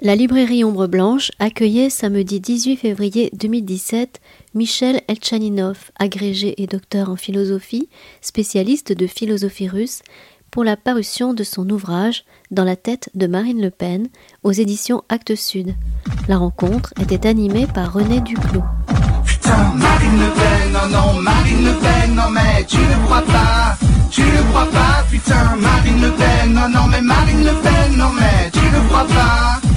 La librairie Ombre Blanche accueillait samedi 18 février 2017 Michel Elchaninov, agrégé et docteur en philosophie, spécialiste de philosophie russe, pour la parution de son ouvrage Dans la tête de Marine Le Pen aux éditions Actes Sud. La rencontre était animée par René Duclos. Putain, Marine Le Pen, non, non, Marine Le Pen, non, mais tu ne pas, tu ne pas, putain, Marine Le Pen, non, non, mais Marine Le Pen, non, mais tu ne crois pas,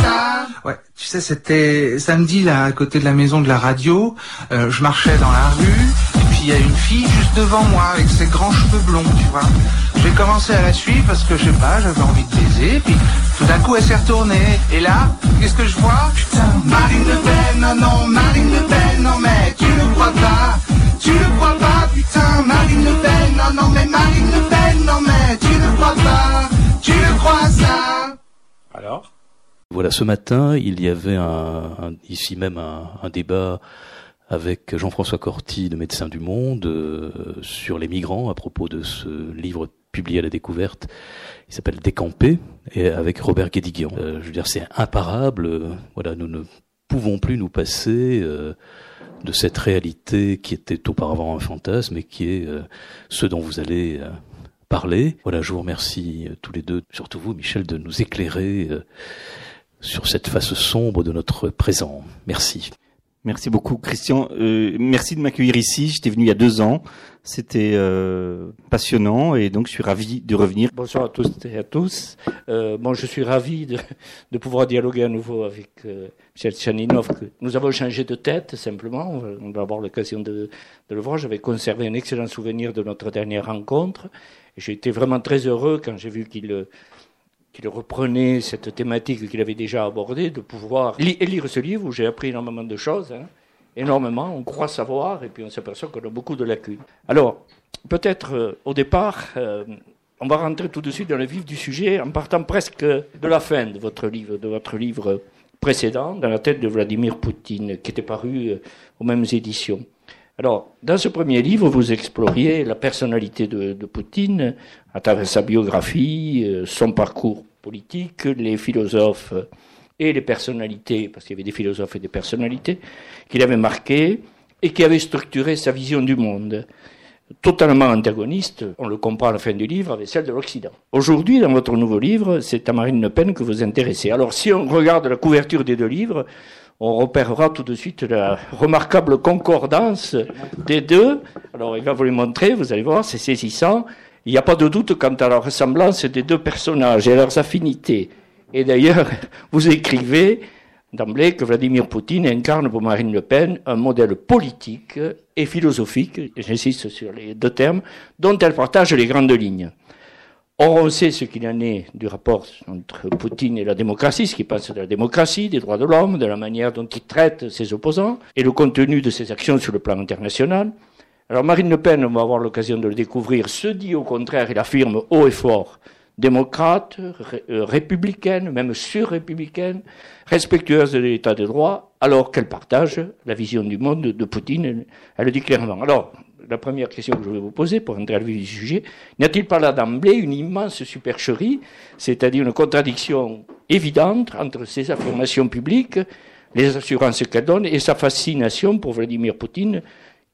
ça. Ouais, tu sais, c'était samedi là, à côté de la maison de la radio, euh, je marchais dans la rue, et puis il y a une fille juste devant moi avec ses grands cheveux blonds, tu vois. J'ai commencé à la suivre parce que je sais pas, j'avais envie de baiser, puis tout d'un coup elle s'est retournée. Et là, qu'est-ce que je vois? Putain, Marine Le Pen, non, non, Marine Le Pen, non, mais tu ne crois pas, tu ne crois pas, putain, Marine Le Pen, non, non, mais Marine Le Pen, non, mais tu ne crois pas, tu ne crois ça. Alors? Voilà, ce matin, il y avait un, ici même un, débat avec Jean-François Corti de Médecins du Monde euh, sur les migrants à propos de ce livre publié à la découverte. Il s'appelle Décamper et avec Robert Guédiguian. Euh, je veux dire, c'est imparable. voilà, nous ne pouvons plus nous passer euh, de cette réalité qui était auparavant un fantasme et qui est ce dont vous allez parler. Voilà, je vous remercie tous les deux, surtout vous, Michel, de nous éclairer sur cette face sombre de notre présent. Merci. Merci beaucoup, Christian. Euh, merci de m'accueillir ici. J'étais venu il y a deux ans. C'était euh, passionnant et donc je suis ravi de revenir. Bonsoir à tous et à tous. Euh, bon, je suis ravi de, de pouvoir dialoguer à nouveau avec euh, Michel Chaninov. que Nous avons changé de tête, simplement. On va, avoir l'occasion de, de le voir. J'avais conservé un excellent souvenir de notre dernière rencontre. Et j'ai été vraiment très heureux quand j'ai vu qu'il euh, qu'il reprenait cette thématique qu'il avait déjà abordée, de pouvoir lire ce livre où j'ai appris énormément de choses, hein, énormément, on croit savoir, et puis on s'aperçoit qu'on a beaucoup de lacunes. Alors, peut-être euh, au départ, euh, on va rentrer tout de suite dans le vif du sujet en partant presque de la fin de votre livre, de votre livre précédent, dans la tête de Vladimir Poutine, qui était paru euh, aux mêmes éditions. Alors, dans ce premier livre, vous exploriez la personnalité de, Poutine à travers sa biographie, euh, son parcours politique, les philosophes euh, et les personnalités, parce qu'il y avait des philosophes et des personnalités, qu'il avait marquées et qui avaient structuré sa vision du monde totalement antagoniste, on le comprend à la fin du livre, avec celle de l'Occident. Aujourd'hui, dans votre nouveau livre, c'est à Marine Le Pen que vous intéressez. Alors, si on regarde la couverture des deux livres, on repérera tout de suite la remarquable concordance des deux. Alors, il va vous les montrer, vous allez voir, c'est saisissant. Il n'y a pas de doute quant à la ressemblance des deux personnages et leurs affinités. Et d'ailleurs, vous écrivez d'emblée que Vladimir Poutine incarne pour Marine Le Pen un modèle politique et philosophique, j'insiste sur les deux termes, dont elle partage les grandes lignes. Or, on sait ce qu'il en est du rapport entre Poutine et la démocratie, ce qu'il pense de la démocratie, des droits de l'homme, de la manière dont il traite ses opposants, et le contenu de ses actions sur le plan international. Alors Marine Le Pen, on va avoir l'occasion de le découvrir, se dit au contraire, il affirme haut et fort, démocrate, euh, républicaine, même sur-républicaine, respectueuse de l'état de droit, alors qu'elle partage la vision du monde de Poutine, elle, elle le dit clairement. Alors, la première question que je vais vous poser pour entrer à vif du sujet, n'y a-t-il pas là d'emblée une immense supercherie, c'est-à-dire une contradiction évidente entre ses affirmations publiques, les assurances qu'elle donne et sa fascination pour Vladimir Poutine,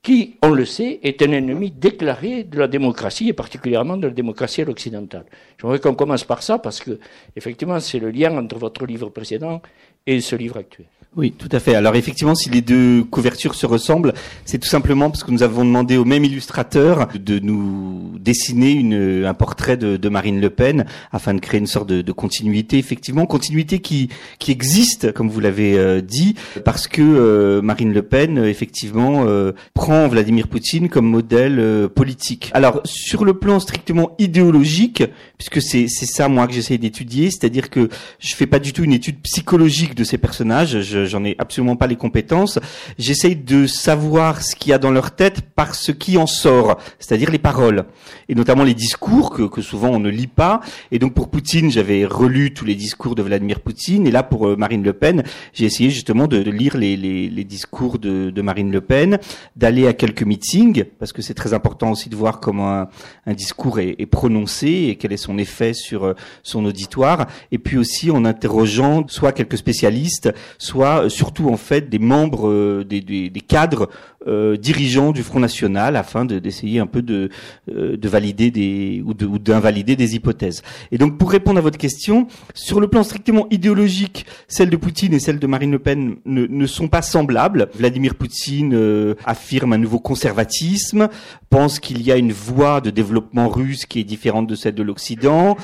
qui, on le sait, est un ennemi déclaré de la démocratie et particulièrement de la démocratie à l'occidentale. J'aimerais qu'on commence par ça parce que, effectivement, c'est le lien entre votre livre précédent et ce livre actuel. Oui, tout à fait. Alors effectivement, si les deux couvertures se ressemblent, c'est tout simplement parce que nous avons demandé au même illustrateur de nous dessiner une, un portrait de, de Marine Le Pen afin de créer une sorte de, de continuité. Effectivement, continuité qui, qui existe, comme vous l'avez euh, dit, parce que euh, Marine Le Pen, euh, effectivement, euh, prend Vladimir Poutine comme modèle euh, politique. Alors sur le plan strictement idéologique, puisque c'est ça moi que j'essaie d'étudier, c'est-à-dire que je fais pas du tout une étude psychologique de ces personnages. Je- j'en ai absolument pas les compétences. J'essaye de savoir ce qu'il y a dans leur tête par ce qui en sort, c'est-à-dire les paroles, et notamment les discours que, que souvent on ne lit pas. Et donc pour Poutine, j'avais relu tous les discours de Vladimir Poutine, et là pour euh, Marine Le Pen, j'ai essayé justement de, lire les, les, discours de, de Marine Le Pen, d'aller à quelques meetings, parce que c'est très important aussi de voir comment un, discours est, est prononcé et quel est son effet sur euh, son auditoire, et puis aussi en interrogeant soit quelques spécialistes, soit euh, surtout en fait des membres, euh, des, cadres euh, dirigeants du Front National, afin de- d'essayer un peu de, de valider ou de- ou d'invalider des hypothèses. Et donc pour répondre à votre question, sur le plan strictement idéologique, celle de Poutine et celle de Marine Le Pen ne, sont pas semblables. Vladimir Poutine affirme un nouveau conservatisme, pense qu'il y a une voie de développement russe qui est différente de celle de l'Occident,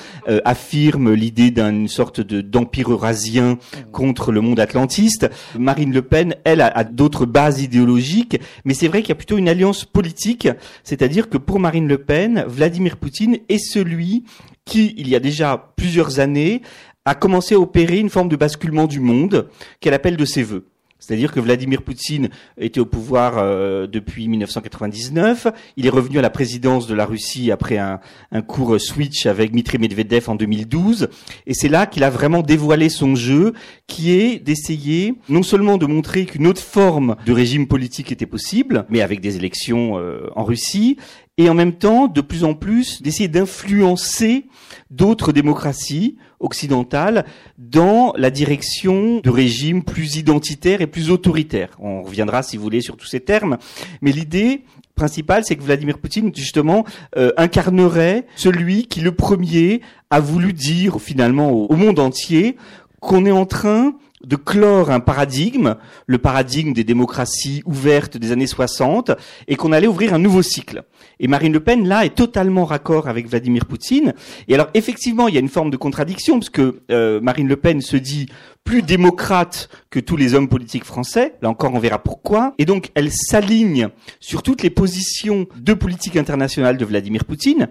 affirme l'idée d'une sorte de d'empire eurasien contre le monde atlantiste. Marine Le Pen, elle, a, a d'autres bases idéologiques, mais c'est vrai qu'il y a plutôt une alliance politique, c'est-à-dire que pour Marine Le Pen, Vladimir Poutine est celui qui, il y a déjà plusieurs années, a commencé à opérer une forme de basculement du monde qu'elle appelle de ses voeux. C'est-à-dire que Vladimir Poutine était au pouvoir euh, depuis 1999. Il est revenu à la présidence de la Russie après un, un court switch avec Dmitry Medvedev en 2012. Et c'est là qu'il a vraiment dévoilé son jeu, qui est d'essayer non seulement de montrer qu'une autre forme de régime politique était possible, mais avec des élections euh, en Russie, et en même temps, de plus en plus, d'essayer d'influencer d'autres démocraties occidentales dans la direction de régimes plus identitaires et plus autoritaires. On reviendra, si vous voulez, sur tous ces termes. Mais l'idée principale, c'est que Vladimir Poutine, justement, euh, incarnerait celui qui, le premier, a voulu dire finalement au, au monde entier qu'on est en train de clore un paradigme, le paradigme des démocraties ouvertes des années 60, et qu'on allait ouvrir un nouveau cycle. Et Marine Le Pen, là, est totalement raccord avec Vladimir Poutine. Et alors, effectivement, il y a une forme de contradiction, parce que euh, Marine Le Pen se dit plus démocrate que tous les hommes politiques français. Là encore, on verra pourquoi. Et donc, elle s'aligne sur toutes les positions de politique internationale de Vladimir Poutine.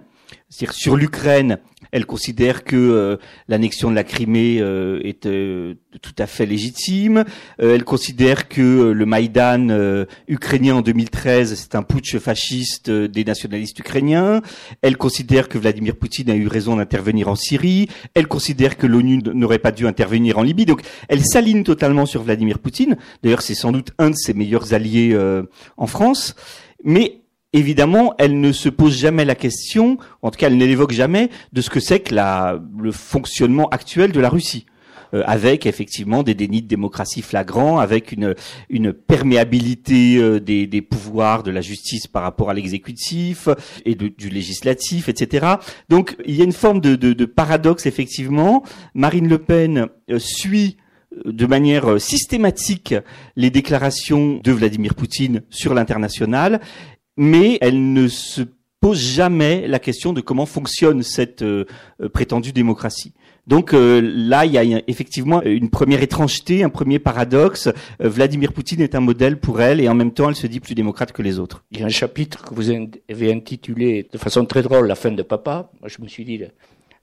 C'est-à-dire sur l'Ukraine, elle considère que euh, l'annexion de la Crimée euh, est euh, tout à fait légitime. Euh, elle considère que euh, le Maïdan euh, ukrainien en 2013, c'est un putsch fasciste des nationalistes ukrainiens. Elle considère que Vladimir Poutine a eu raison d'intervenir en Syrie. Elle considère que l'ONU n'aurait pas dû intervenir en Libye. Donc, elle s'aligne totalement sur Vladimir Poutine. D'ailleurs, c'est sans doute un de ses meilleurs alliés en France. Mais évidemment, elle ne se pose jamais la question, en tout cas, elle ne l'évoque jamais, de ce que c'est que le fonctionnement actuel de la Russie. Euh, avec effectivement des dénis de démocratie flagrants, avec une, une perméabilité euh, des, pouvoirs de la justice par rapport à l'exécutif et du législatif, etc. Donc il y a une forme de, de, de paradoxe effectivement. Marine Le Pen euh, suit de manière systématique les déclarations de Vladimir Poutine sur l'international, mais elle ne se pose jamais la question de comment fonctionne cette euh, euh, prétendue démocratie. Donc euh, là, il y a effectivement une première étrangeté, un premier paradoxe. Euh, Vladimir Poutine est un modèle pour elle et en même temps, elle se dit plus démocrate que les autres. Il y a un chapitre que vous avez intitulé de façon très drôle La fin de papa. Moi, je me suis dit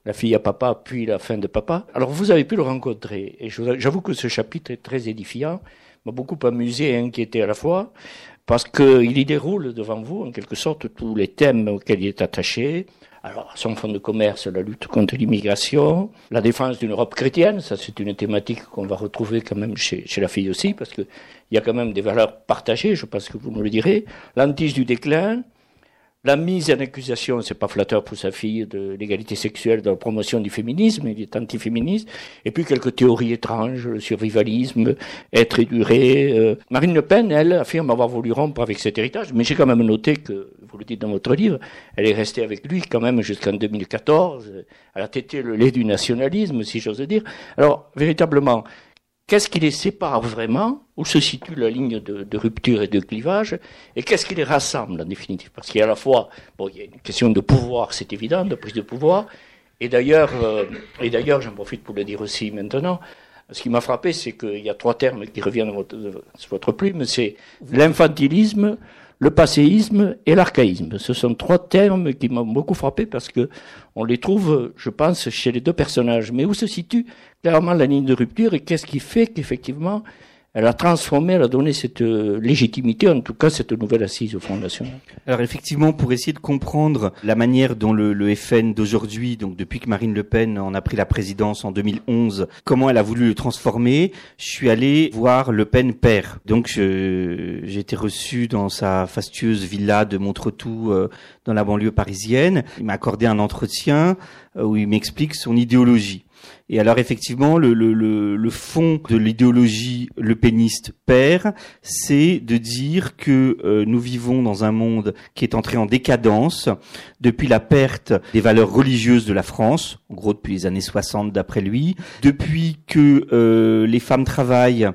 la, fille à papa, puis la fin de papa. Alors, vous avez pu le rencontrer. Et j'avoue que ce chapitre est très édifiant, m'a beaucoup amusé et inquiété à la fois, parce qu'il y déroule devant vous, en quelque sorte, tous les thèmes auxquels il est attaché. Alors, son fonds de commerce, la lutte contre l'immigration, la défense d'une Europe chrétienne, ça c'est une thématique qu'on va retrouver quand même chez, chez la fille aussi, parce qu'il y a quand même des valeurs partagées, je pense que vous me le direz. L'antige du déclin, la mise en accusation, c'est pas flatteur pour sa fille, de l'égalité sexuelle, de la promotion du féminisme, il est antiféministe, et puis quelques théories étranges, le survivalisme, être durer. euh. Marine Le Pen, elle, affirme avoir voulu rompre avec cet héritage, mais j'ai quand même noté que, vous le dites dans votre livre, elle est restée avec lui quand même jusqu'en 2014, elle a tété le lait du nationalisme, si j'ose dire. Alors, véritablement, Qu'est-ce qui les sépare vraiment? Où se situe la ligne de, rupture et de clivage? Et qu'est-ce qui les rassemble en définitive? Parce qu'il y a à la fois, bon, il y a une question de pouvoir, c'est évident, de prise de pouvoir. Et d'ailleurs, euh, et d'ailleurs, j'en profite pour le dire aussi maintenant. Ce qui m'a frappé, c'est qu'il y a trois termes qui reviennent à votre, sur votre plume. C'est l'infantilisme, le passéisme et l'archaïsme. Ce sont trois termes qui m'ont beaucoup frappé parce que on les trouve, je pense, chez les deux personnages. Mais où se situe clairement la ligne de rupture et qu'est-ce qui fait qu'effectivement elle a transformé, elle a donné cette euh, légitimité, en tout cas cette nouvelle assise au Front. Alors effectivement, pour essayer de comprendre la manière dont le, le FN d'aujourd'hui, donc depuis que Marine Le Pen en a pris la présidence en 2011, comment elle a voulu le transformer, je suis allé voir Le Pen père. Donc j'ai été reçu dans sa fastueuse villa de Montretout euh, dans la banlieue parisienne. Il m'a accordé un entretien euh, où il m'explique son idéologie. Et alors effectivement, le, fond de l'idéologie le péniste père, c'est de dire que euh, nous vivons dans un monde qui est entré en décadence depuis la perte des valeurs religieuses de la France, en gros depuis les années 60 d'après lui, depuis que euh, les femmes travaillent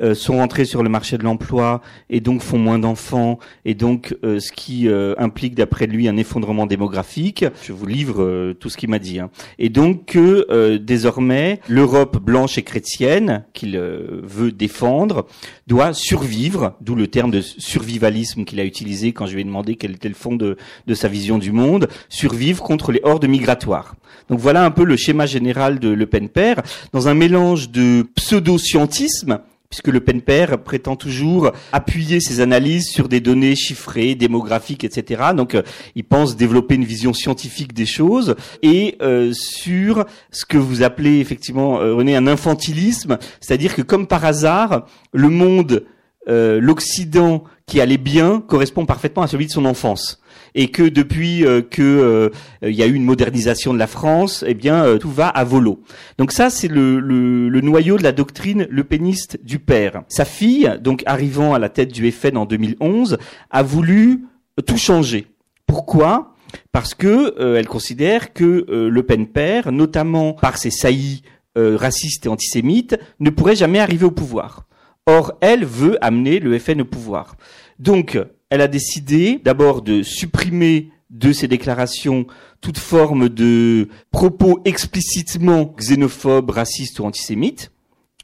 euh, sont rentrés sur le marché de l'emploi et donc font moins d'enfants et donc euh, ce qui euh, implique d'après lui un effondrement démographique. Je vous livre tout ce qu'il m'a dit. Hein. Et donc que désormais l'Europe blanche et chrétienne qu'il veut défendre doit survivre, d'où le terme de survivalisme qu'il a utilisé quand je lui ai demandé quel était le fond de, de sa vision du monde, survivre contre les hordes migratoires. Donc voilà un peu le schéma général de Le Pen père, dans un mélange de pseudo-scientisme, puisque le Père prétend toujours appuyer ses analyses sur des données chiffrées, démographiques, etc. Donc, euh, il pense développer une vision scientifique des choses et euh, sur ce que vous appelez effectivement, euh, René, un infantilisme, c'est-à-dire que comme par hasard, le monde, l'Occident qui allait bien correspond parfaitement à celui de son enfance et que depuis euh, que euh, il y a eu une modernisation de la France, eh bien euh, tout va à volo. Donc ça c'est le, le, le, noyau de la doctrine le péniste du père. Sa fille, donc arrivant à la tête du FN en 2011, a voulu tout changer. Pourquoi? Parce que elle considère que le Pen père, notamment par ses saillies racistes et antisémites, ne pourrait jamais arriver au pouvoir. Or, elle veut amener le FN au pouvoir. Donc, elle a décidé d'abord de supprimer de ses déclarations toute forme de propos explicitement xénophobes, racistes ou antisémites.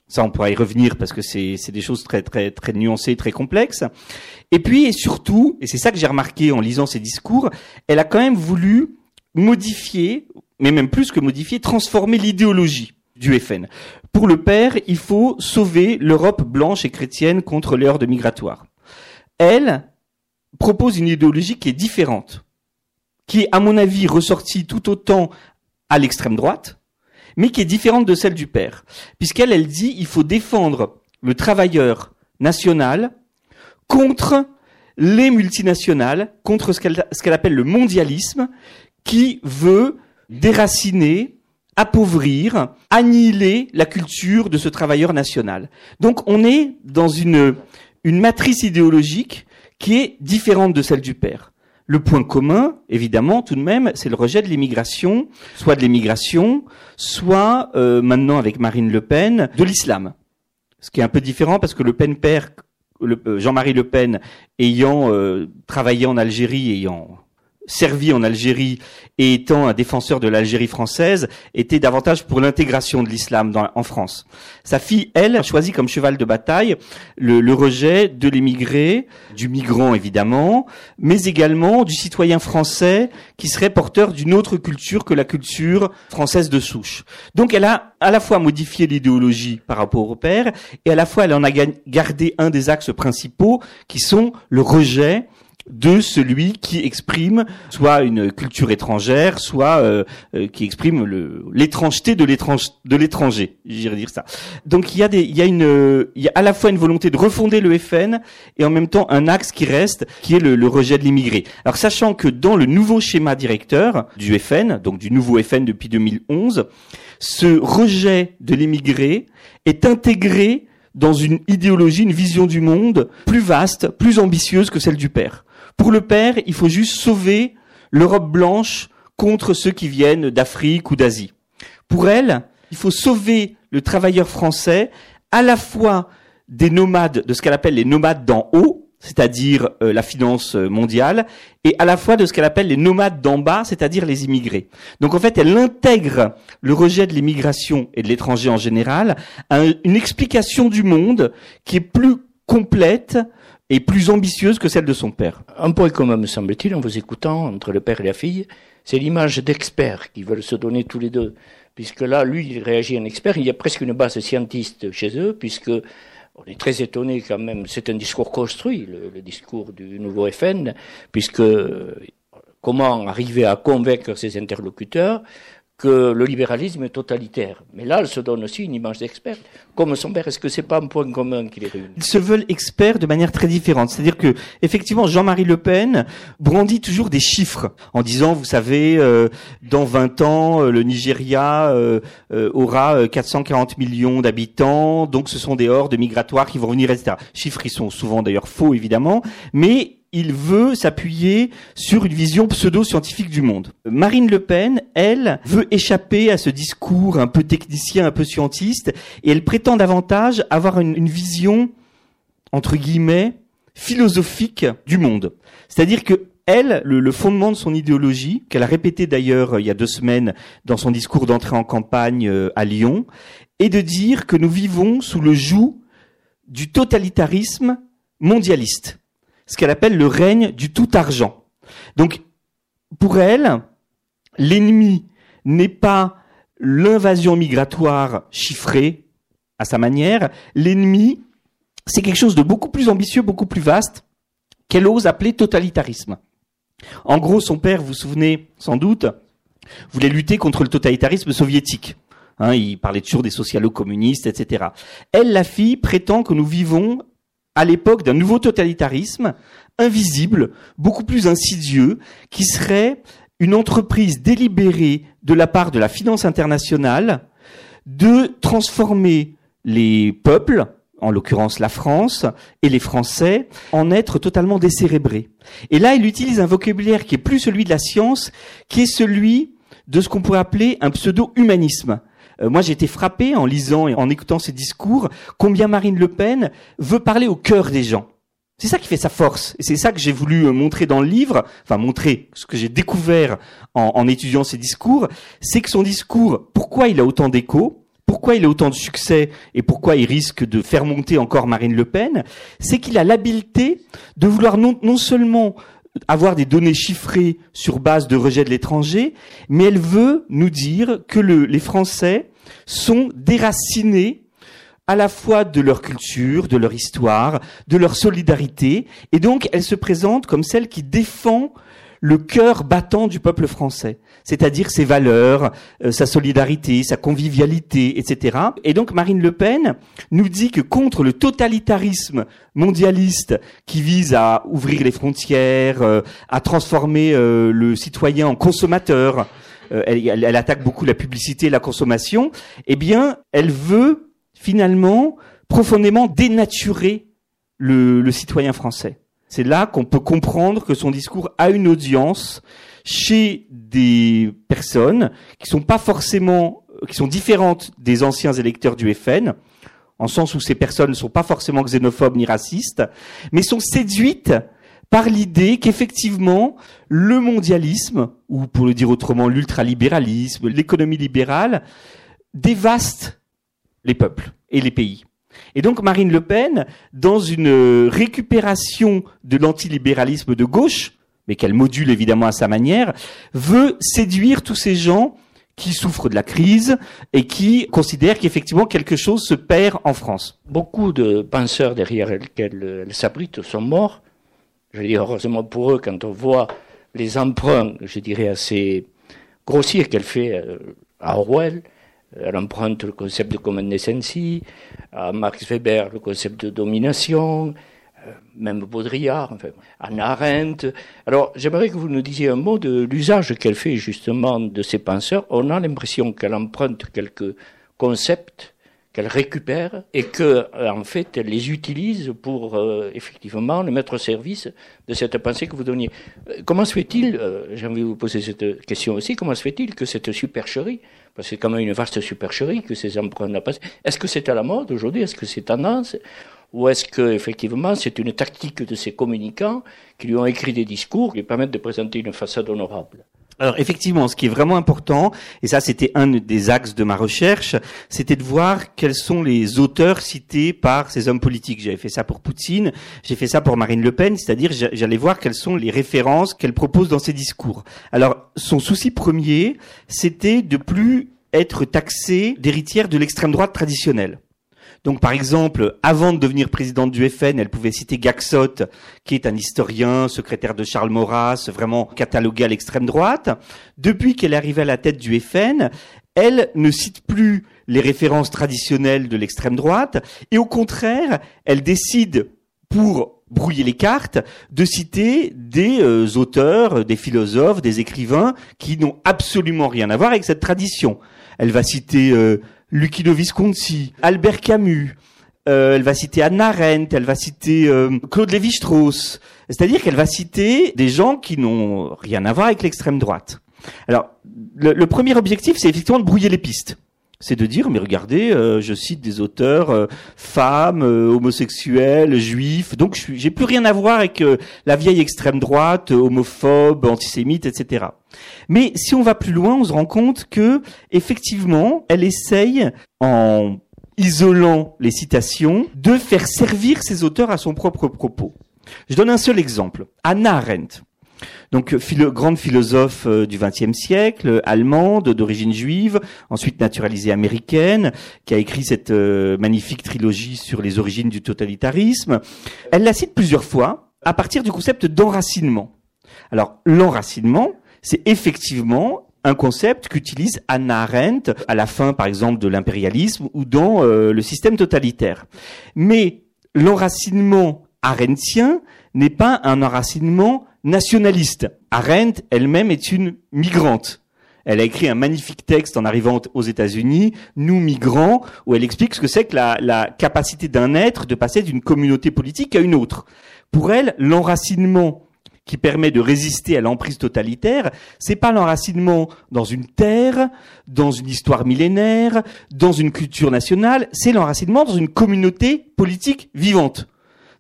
Ça, on pourra y revenir parce que c'est des choses très très très nuancées, très complexes. Et puis et surtout, et c'est ça que j'ai remarqué en lisant ses discours, elle a quand même voulu modifier, mais même plus que modifier, transformer l'idéologie du FN. Pour le père, il faut sauver l'Europe blanche et chrétienne contre les hordes migratoires. Elle, propose une idéologie qui est différente, qui est, à mon avis, ressortie tout autant à l'extrême droite, mais qui est différente de celle du père. Puisqu'elle, elle dit, il faut défendre le travailleur national contre les multinationales, contre ce qu'elle, appelle le mondialisme, qui veut déraciner, appauvrir, annihiler la culture de ce travailleur national. Donc on est dans une, une matrice idéologique qui est différente de celle du père. Le point commun, évidemment, tout de même, c'est le rejet de l'immigration, soit de l'immigration, soit euh, maintenant avec Marine Le Pen, de l'islam. Ce qui est un peu différent parce que Le Pen père, euh, Jean-Marie Le Pen, ayant euh, travaillé en Algérie, ayant servi en Algérie et étant un défenseur de l'Algérie française, était davantage pour l'intégration de l'islam en France. Sa fille, elle, a choisi comme cheval de bataille le, rejet de l'émigré, du migrant évidemment, mais également du citoyen français qui serait porteur d'une autre culture que la culture française de souche. Donc elle a à la fois modifié l'idéologie par rapport au père, et à la fois elle en a gardé un des axes principaux qui sont le rejet de celui qui exprime soit une culture étrangère, soit euh, euh, qui exprime l'étrangeté de l'étrange de l'étranger. J'irais dire ça. Donc il y a des, il y a une, il y a à la fois une volonté de refonder le FN et en même temps un axe qui reste, qui est le, le rejet de l'immigré. Alors sachant que dans le nouveau schéma directeur du FN, donc du nouveau FN depuis 2011, ce rejet de l'immigré est intégré dans une idéologie, une vision du monde plus vaste, plus ambitieuse que celle du père. Pour le père, il faut juste sauver l'Europe blanche contre ceux qui viennent d'Afrique ou d'Asie. Pour elle, il faut sauver le travailleur français à la fois des nomades, de ce qu'elle appelle les nomades d'en haut, c'est-à-dire euh, la finance mondiale, et à la fois de ce qu'elle appelle les nomades d'en bas, c'est-à-dire les immigrés. Donc en fait, elle intègre le rejet de l'immigration et de l'étranger en général à une explication du monde qui est plus complète, et plus ambitieuse que celle de son père. Un point commun, me semble-t-il, en vous écoutant, entre le père et la fille, c'est l'image d'experts qui veulent se donner tous les deux. Puisque là, lui, il réagit en expert, il y a presque une base scientiste chez eux, puisque on est très étonné quand même. C'est un discours construit, le, le, discours du nouveau FN, puisque comment arriver à convaincre ses interlocuteurs que le libéralisme est totalitaire. Mais là, elle se donne aussi une image d'expert. Comme son père, est-ce que c'est pas un point commun qui les réunit Ils se veulent experts de manière très différente. C'est-à-dire que, effectivement, Jean-Marie Le Pen brandit toujours des chiffres en disant, vous savez, euh, dans 20 ans, euh, le Nigeria euh, euh aura 440 millions d'habitants, donc ce sont des hordes migratoires qui vont venir, etc. Chiffres qui sont souvent d'ailleurs faux, évidemment, mais il veut s'appuyer sur une vision pseudo-scientifique du monde. Marine Le Pen, elle, veut échapper à ce discours un peu technicien, un peu scientiste, et elle prétend davantage avoir une, vision, entre guillemets, philosophique du monde. C'est-à-dire que elle, le, le, fondement de son idéologie, qu'elle a répété d'ailleurs euh, il y a deux semaines dans son discours d'entrée en campagne euh, à Lyon, est de dire que nous vivons sous le joug du totalitarisme mondialiste ce qu'elle appelle le règne du tout argent. Donc, pour elle, l'ennemi n'est pas l'invasion migratoire chiffrée à sa manière. L'ennemi, c'est quelque chose de beaucoup plus ambitieux, beaucoup plus vaste, qu'elle ose appeler totalitarisme. En gros, son père, vous vous souvenez sans doute, voulait lutter contre le totalitarisme soviétique. Hein, il parlait toujours des socialo-communistes, etc. Elle, la fille, prétend que nous vivons à l'époque d'un nouveau totalitarisme invisible, beaucoup plus insidieux, qui serait une entreprise délibérée de la part de la finance internationale de transformer les peuples, en l'occurrence la France et les Français, en êtres totalement décérébrés. Et là, il utilise un vocabulaire qui est plus celui de la science, qui est celui de ce qu'on pourrait appeler un pseudo-humanisme. Euh, moi, j'ai été frappé en lisant et en écoutant ces discours, combien Marine Le Pen veut parler au cœur des gens. C'est ça qui fait sa force. Et c'est ça que j'ai voulu euh, montrer dans le livre, enfin montrer ce que j'ai découvert en, étudiant ses discours, c'est que son discours, pourquoi il a autant d'écho, pourquoi il a autant de succès et pourquoi il risque de faire monter encore Marine Le Pen, c'est qu'il a l'habileté de vouloir non seulement avoir des données chiffrées sur base de rejet de l'étranger, mais elle veut nous dire que le, les Français sont déracinés à la fois de leur culture, de leur histoire, de leur solidarité, et donc elle se présente comme celle qui défend le cœur battant du peuple français, c'est-à-dire ses valeurs, euh, sa solidarité, sa convivialité, etc. Et donc Marine Le Pen nous dit que contre le totalitarisme mondialiste qui vise à ouvrir les frontières, euh, à transformer euh, le citoyen en consommateur, elle, attaque beaucoup la publicité, la consommation, eh bien, elle veut finalement profondément dénaturer le citoyen français. C'est là qu'on peut comprendre que son discours a une audience chez des personnes qui sont pas forcément, qui sont différentes des anciens électeurs du FN, en sens où ces personnes ne sont pas forcément xénophobes ni racistes, mais sont séduites par l'idée qu'effectivement le mondialisme, ou pour le dire autrement l'ultralibéralisme, l'économie libérale, dévaste les peuples et les pays. Et donc Marine Le Pen, dans une récupération de l'antilibéralisme de gauche, mais qu'elle module évidemment à sa manière, veut séduire tous ces gens qui souffrent de la crise et qui considèrent qu'effectivement quelque chose se perd en France. Beaucoup de penseurs derrière lesquels elle s'abrite sont morts. Je dire, heureusement pour eux, quand on voit les emprunts, je dirais, assez grossiers qu'elle fait euh, à Orwell, elle emprunte le concept de common decency, à Max Weber le concept de domination, euh, même Baudrillard, enfin, Anna Arendt. Alors, j'aimerais que vous nous disiez un mot de l'usage qu'elle fait justement de ces penseurs. On a l'impression qu'elle emprunte quelques concepts qu'elle récupère et que, en fait, elle les utilise pour euh, effectivement les mettre au service de cette pensée que vous donniez. Euh, comment se fait-il, j'ai envie de vous poser cette question aussi, comment se fait-il que cette supercherie parce que c'est quand même une vaste supercherie que ces emprunts n'ont pas. Est-ce que c'est à la mode aujourd'hui? Est-ce que c'est tendance? Ou est-ce que effectivement c'est une tactique de ces communicants qui lui ont écrit des discours qui lui permettent de présenter une façade honorable? Alors effectivement, ce qui est vraiment important, et ça c'était un des axes de ma recherche, c'était de voir quels sont les auteurs cités par ces hommes politiques. J'avais fait ça pour Poutine, j'ai fait ça pour Marine Le Pen, c'est-à-dire j'allais voir quelles sont les références qu'elle propose dans ses discours. Alors son souci premier, c'était de plus être taxée d'héritière de l'extrême droite traditionnelle Donc, par exemple, avant de devenir présidente du FN, elle pouvait citer Gaxot, qui est un historien, secrétaire de Charles Maurras, vraiment catalogué à l'extrême droite. Depuis qu'elle est arrivée à la tête du FN, elle ne cite plus les références traditionnelles de l'extrême droite, et au contraire, elle décide, pour brouiller les cartes, de citer des euh, auteurs, des philosophes, des écrivains qui n'ont absolument rien à voir avec cette tradition. Elle va citer euh, Lucchino Visconti, Albert Camus, euh, elle va citer Anna Arendt, elle va citer euh, Claude Lévi-Strauss. C'est-à-dire qu'elle va citer des gens qui n'ont rien à voir avec l'extrême droite. Alors, le, le premier objectif, c'est effectivement de brouiller les pistes. C'est de dire, mais regardez, euh, je cite des auteurs euh, femmes, euh, homosexuels, juifs, donc je j'ai plus rien à voir avec euh, la vieille extrême droite, homophobe, antisémite, etc. Mais si on va plus loin, on se rend compte que effectivement, elle essaye, en isolant les citations, de faire servir ses auteurs à son propre propos. Je donne un seul exemple. Anna Arendt. Donc, grande philosophe euh, du XXe siècle, allemande, d'origine juive, ensuite naturalisée américaine, qui a écrit cette euh, magnifique trilogie sur les origines du totalitarisme. Elle la cite plusieurs fois à partir du concept d'enracinement. Alors, l'enracinement, c'est effectivement un concept qu'utilise Anna Arendt à la fin, par exemple, de l'impérialisme ou dans euh, le système totalitaire. Mais l'enracinement arendtien n'est pas un enracinement nationaliste. Arendt elle-même est une migrante. Elle a écrit un magnifique texte en arrivant aux États-Unis, Nous migrants, où elle explique ce que c'est que la, capacité d'un être de passer d'une communauté politique à une autre. Pour elle, l'enracinement qui permet de résister à l'emprise totalitaire, c'est pas l'enracinement dans une terre, dans une histoire millénaire, dans une culture nationale, c'est l'enracinement dans une communauté politique vivante.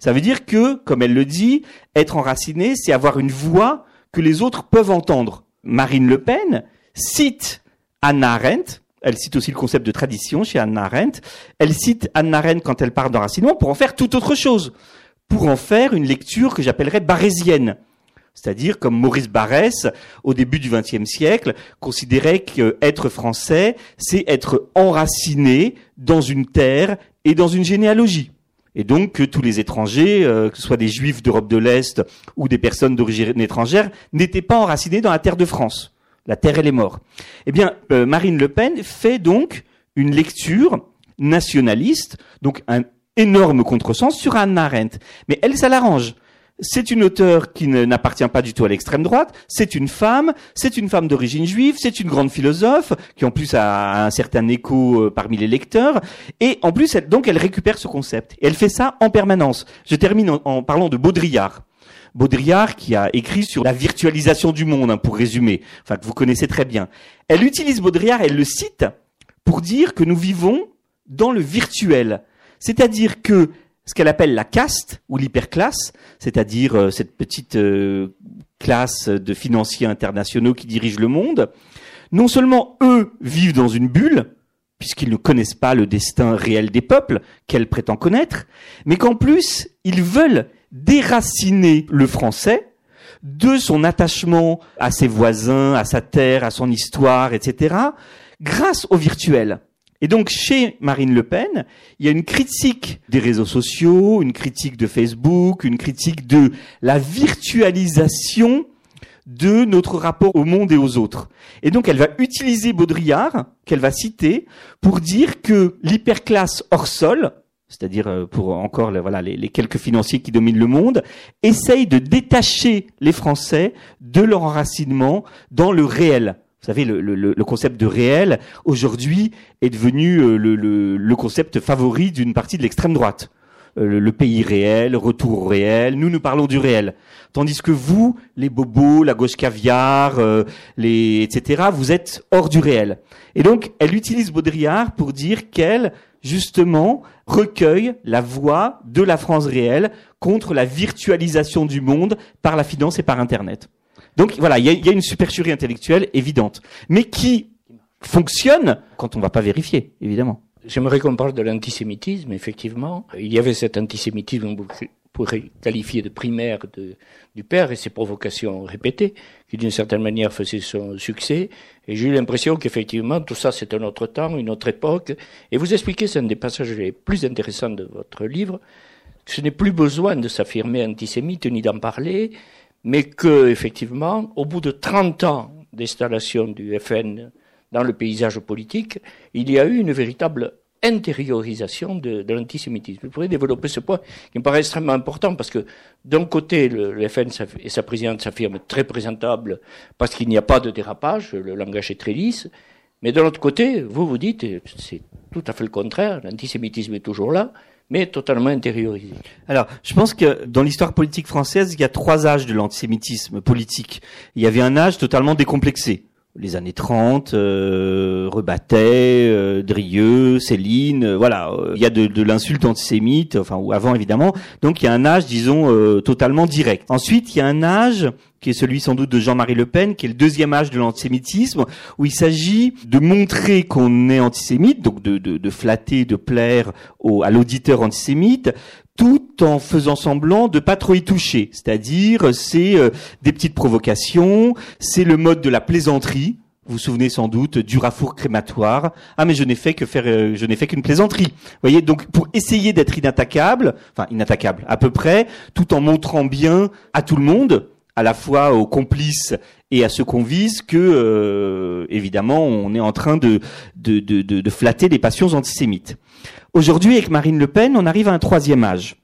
Ça veut dire que, comme elle le dit, être enraciné, c'est avoir une voix que les autres peuvent entendre. Marine Le Pen cite Anna Arendt, elle cite aussi le concept de tradition chez Anna Arendt, elle cite Anna Arendt quand elle parle d'enracinement pour en faire tout autre chose, pour en faire une lecture que j'appellerais barésienne. C'est-à-dire comme Maurice Barrès, au début du XXe siècle, considérait qu'être français, c'est être enraciné dans une terre et dans une généalogie. Et donc que tous les étrangers, euh, que ce soit des juifs d'Europe de l'Est ou des personnes d'origine étrangère, n'étaient pas enracinés dans la terre de France. La terre, elle est morte. Eh bien, euh, Marine Le Pen fait donc une lecture nationaliste, donc un énorme contresens sur Anna Arendt. Mais elle, ça l'arrange. C'est une auteure qui n'appartient pas du tout à l'extrême droite. C'est une femme. C'est une femme d'origine juive. C'est une grande philosophe qui en plus a un certain écho euh, parmi les lecteurs. Et en plus, elle, donc, elle récupère ce concept. Et elle fait ça en permanence. Je termine en, en parlant de Baudrillard. Baudrillard qui a écrit sur la virtualisation du monde, hein, pour résumer, enfin que vous connaissez très bien. Elle utilise Baudrillard, elle le cite pour dire que nous vivons dans le virtuel. C'est-à-dire que ce qu'elle appelle la caste ou l'hyperclasse, c'est-à-dire euh, cette petite euh, classe de financiers internationaux qui dirigent le monde, non seulement eux vivent dans une bulle, puisqu'ils ne connaissent pas le destin réel des peuples qu'elle prétend connaître, mais qu'en plus, ils veulent déraciner le français de son attachement à ses voisins, à sa terre, à son histoire, etc., grâce au virtuel. Et donc, chez Marine Le Pen, il y a une critique des réseaux sociaux, une critique de Facebook, une critique de la virtualisation de notre rapport au monde et aux autres. Et donc, elle va utiliser Baudrillard, qu'elle va citer, pour dire que l'hyperclasse hors sol, c'est-à-dire euh, pour encore voilà, les, les quelques financiers qui dominent le monde, essaye de détacher les Français de leur enracinement dans le réel. Vous savez, le, concept de réel, aujourd'hui, est devenu euh, le, concept favori d'une partie de l'extrême droite. Euh, Le, le pays réel, retour au réel, nous nous parlons du réel. Tandis que vous, les bobos, la gauche caviar, euh, les, etc., vous êtes hors du réel. Et donc, elle utilise Baudrillard pour dire qu'elle, justement, recueille la voix de la France réelle contre la virtualisation du monde par la finance et par Internet. Donc voilà, il y a, y a une supercherie intellectuelle évidente, mais qui fonctionne quand on va pas vérifier, évidemment. J'aimerais qu'on parle de l'antisémitisme, effectivement. Il y avait cet antisémitisme pourrait qualifier de primaire du père et ses provocations répétées, qui d'une certaine manière faisaient son succès. Et j'ai eu l'impression qu'effectivement, tout ça, c'est un autre temps, une autre époque. Et vous expliquez, c'est un des passages les plus intéressants de votre livre, ce n'est plus besoin de s'affirmer antisémite ni d'en parler, mais que, effectivement, au bout de 30 ans d'installation du FN dans le paysage politique, il y a eu une véritable intériorisation de, l'antisémitisme. Vous pourriez développer ce point qui me paraît extrêmement important parce que d'un côté, le, le FN et sa présidente s'affirment très présentables parce qu'il n'y a pas de dérapage, le langage est très lisse, mais de l'autre côté, vous vous dites, c'est tout à fait le contraire, l'antisémitisme est toujours là, mais totalement intériorisé. Alors, je pense que dans l'histoire politique française, il y a trois âges de l'antisémitisme politique. Il y avait un âge totalement décomplexé. Les années 30, euh, Rebattet, euh, Drieux, Céline, euh, voilà, euh, il y a de, l'insulte antisémite, enfin ou avant évidemment. Donc il y a un âge, disons, euh, totalement direct. Ensuite, il y a un âge qui est celui sans doute de Jean-Marie Le Pen, qui est le deuxième âge de l'antisémitisme, où il s'agit de montrer qu'on est antisémite, donc de, de, de flatter, de plaire au, à l'auditeur antisémite, tout en faisant semblant de pas trop y toucher. C'est-à-dire, c'est euh, des petites provocations, c'est le mode de la plaisanterie. Vous vous souvenez sans doute du rafour crématoire. Ah mais je n'ai fait que faire, euh, je n'ai fait qu'une plaisanterie. Vous voyez, donc pour essayer d'être inattaquable, enfin inattaquable à peu près, tout en montrant bien à tout le monde, à la fois aux complices et à ceux qu'on vise que euh, évidemment on est en train de de, de, de flatter les passions antisémites. Aujourd'hui avec Marine Le Pen, on arrive à un troisième âge.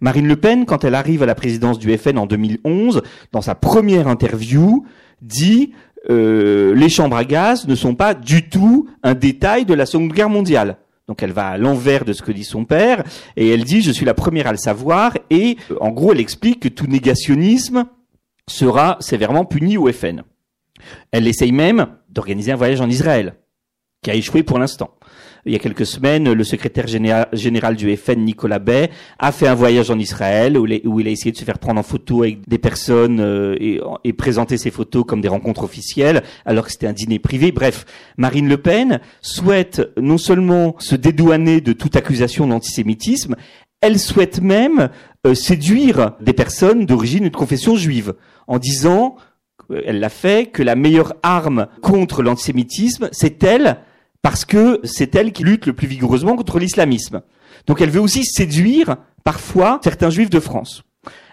Marine Le Pen, quand elle arrive à la présidence du FN en 2011, dans sa première interview, dit euh, les chambres à gaz ne sont pas du tout un détail de la Seconde Guerre mondiale. Donc elle va à l'envers de ce que dit son père et elle dit je suis la première à le savoir et euh, en gros elle explique que tout négationnisme sera sévèrement puni au FN. Elle essaye même d'organiser un voyage en Israël, qui a échoué pour l'instant. Il y a quelques semaines, le secrétaire général, du FN, Nicolas Bay, a fait un voyage en Israël où, il a- essayé de se faire prendre en photo avec des personnes euh, et, et présenter ses photos comme des rencontres officielles, alors que c'était un dîner privé. Bref, Marine Le Pen souhaite non seulement se dédouaner de toute accusation d'antisémitisme, elle souhaite même euh, séduire des personnes d'origine ou de confession juive en disant, elle l'a fait, que la meilleure arme contre l'antisémitisme, c'est elle, parce que c'est elle qui lutte le plus vigoureusement contre l'islamisme. Donc elle veut aussi séduire parfois certains juifs de France.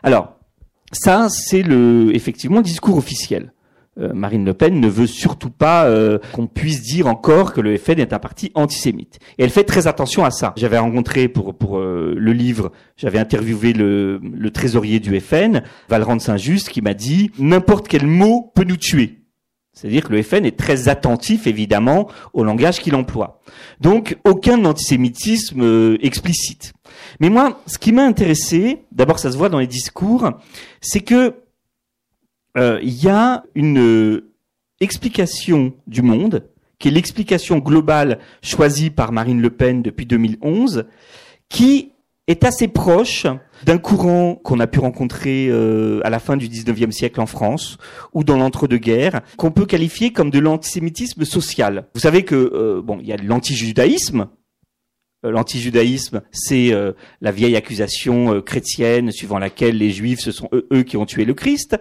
Alors, ça, c'est le, effectivement le discours officiel. Euh, Marine Le Pen ne veut surtout pas euh, qu'on puisse dire encore que le FN est un parti antisémite. Et elle fait très attention à ça. J'avais rencontré pour pour euh, le livre, j'avais interviewé le, le trésorier du FN, Valrand Saint-Just, qui m'a dit n'importe quel mot peut nous tuer. C'est-à-dire que le FN est très attentif, évidemment, au langage qu'il emploie. Donc, aucun antisémitisme euh, explicite. Mais moi, ce qui m'a intéressé, d'abord ça se voit dans les discours, c'est que il y a une euh, explication du monde, qui est l'explication globale choisie par Marine Le Pen depuis 2011, qui est assez proche d'un courant qu'on a pu rencontrer euh, à la fin du 19e siècle en France ou dans l'entre-deux-guerres, qu'on peut qualifier comme de l'antisémitisme social. Vous savez que euh, bon, il y a de l'antijudaïsme. Euh, L'antijudaïsme, c'est euh, la vieille accusation euh, chrétienne suivant laquelle les juifs, ce sont eux, eux qui ont tué le Christ.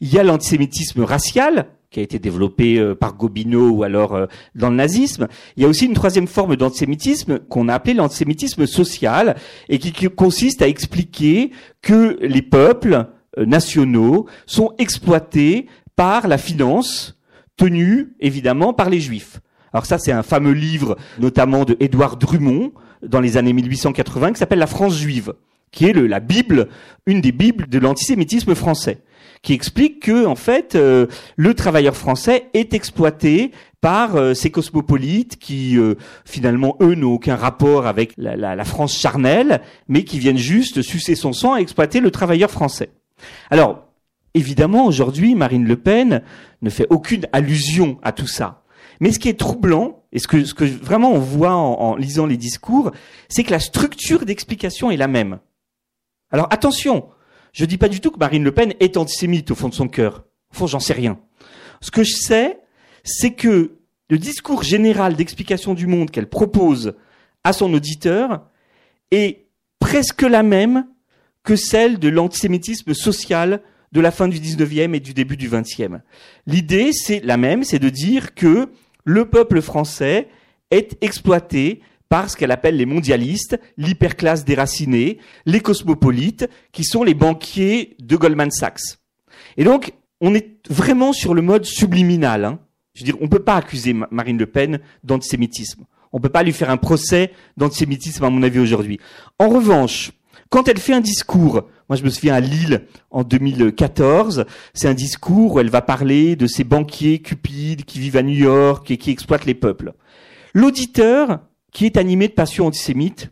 Il y a l'antisémitisme racial, qui a été développé par Gobineau ou alors dans le nazisme. Il y a aussi une troisième forme d'antisémitisme qu'on a appelé l'antisémitisme social et qui, consiste à expliquer que les peuples nationaux sont exploités par la finance tenue évidemment par les juifs. Alors ça, c'est un fameux livre, notamment de Édouard Drummond, dans les années 1880, qui s'appelle La France juive, qui est la Bible, une des Bibles de l'antisémitisme français, qui explique que, en fait, euh, le travailleur français est exploité par euh, ces cosmopolites qui, euh, finalement, eux, n'ont aucun rapport avec la, la- la France charnelle, mais qui viennent juste sucer son sang et exploiter le travailleur français. Alors, évidemment, aujourd'hui, Marine Le Pen ne fait aucune allusion à tout ça. Mais ce qui est troublant, et ce que, ce que vraiment on voit en, lisant les discours, c'est que la structure d'explication est la même. Alors attention, je dis pas du tout que Marine Le Pen est antisémite au fond de son cœur. Au fond, j'en sais rien. Ce que je sais, c'est que le discours général d'explication du monde qu'elle propose à son auditeur est presque la même que celle de l'antisémitisme social de la fin du 19e et du début du 20e. L'idée, c'est la même, c'est de dire que le peuple français est exploité par ce qu'elle appelle les mondialistes, l'hyperclasse déracinée, les cosmopolites, qui sont les banquiers de Goldman Sachs. Et donc, on est vraiment sur le mode subliminal. Hein. Je veux dire, on ne peut pas accuser Marine Le Pen d'antisémitisme. On ne peut pas lui faire un procès d'antisémitisme, à mon avis, aujourd'hui. En revanche, quand elle fait un discours, moi je me souviens à Lille en 2014, c'est un discours où elle va parler de ces banquiers cupides qui vivent à New York et qui exploitent les peuples. L'auditeur, qui est animé de passion antisémite,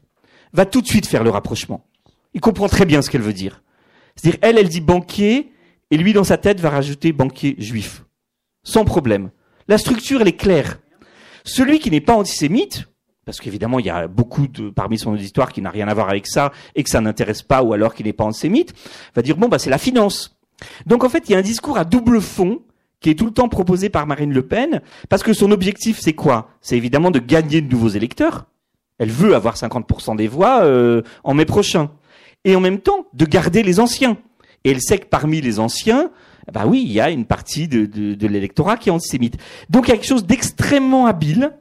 va tout de suite faire le rapprochement. Il comprend très bien ce qu'elle veut dire. C'est-à-dire, elle, elle dit banquier, et lui, dans sa tête, va rajouter banquier juif. Sans problème. La structure, elle est claire. Celui qui n'est pas antisémite, parce qu'évidemment, il y a beaucoup de, parmi son auditoire qui n'a rien à voir avec ça, et que ça n'intéresse pas, ou alors qu'il n'est pas antisémite, va dire, bon, bah, c'est la finance. Donc, en fait, il y a un discours à double fond, qui est tout le temps proposé par Marine Le Pen, parce que son objectif, c'est quoi? C'est évidemment de gagner de nouveaux électeurs. Elle veut avoir 50% des voix euh, en mai prochain. Et en même temps, de garder les anciens. Et elle sait que parmi les anciens, bah oui, il y a une partie de, de, de l'électorat qui est antisémite. Donc il y a quelque chose d'extrêmement habile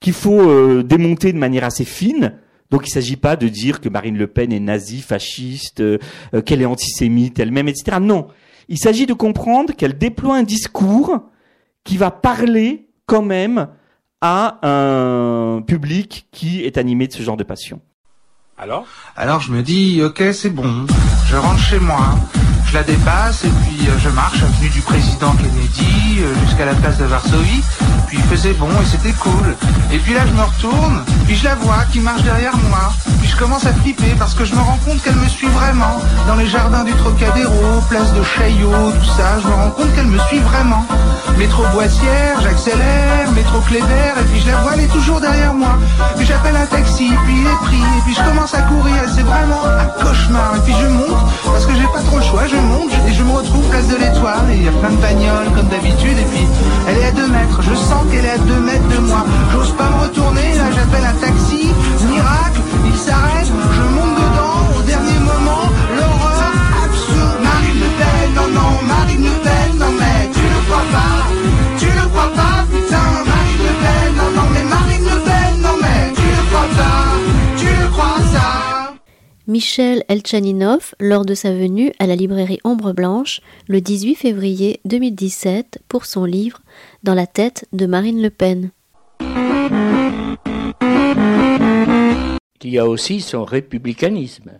qu'il faut euh, démonter de manière assez fine. Donc il ne s'agit pas de dire que Marine Le Pen est nazie, fasciste, euh, qu'elle est antisémite elle-même, etc. Non, il s'agit de comprendre qu'elle déploie un discours qui va parler quand même à un public qui est animé de ce genre de passion. Alors? Alors je me dis, ok, c'est bon, je rentre chez moi, je la dépasse et puis euh, je marche avenue du président Kennedy euh, jusqu'à la place de Varsovie. Puis il faisait bon et c'était cool. Et puis là je me retourne, puis je la vois qui marche derrière moi. Puis je commence à flipper parce que je me rends compte qu'elle me suit vraiment. Dans les jardins du Trocadéro, place de Chaillot, tout ça, je me rends compte qu'elle me suit vraiment. Métro Boissière, j'accélère, métro Clévert, et puis je la vois, elle est toujours derrière moi. Puis j'appelle un taxi, puis il est pris, et puis je commence à courir, c'est vraiment un cauchemar. Et puis je monte, parce que j'ai pas trop le choix, je monte, et je me retrouve place de l'étoile, et il y a plein de bagnoles comme d'habitude, et puis elle est à deux mètres, je sens qu'elle est à deux mètres de moi. J'ose pas me retourner, là j'appelle un taxi, miracle, il s'arrête, je monte dedans, au dernier moment, l'horreur absurde. Marine Le Pen, non, non, Marine Le Pen, Michel Elchaninov lors de sa venue à la librairie Ombre Blanche le 18 février 2017 pour son livre Dans la tête de Marine Le Pen. Il y a aussi son républicanisme.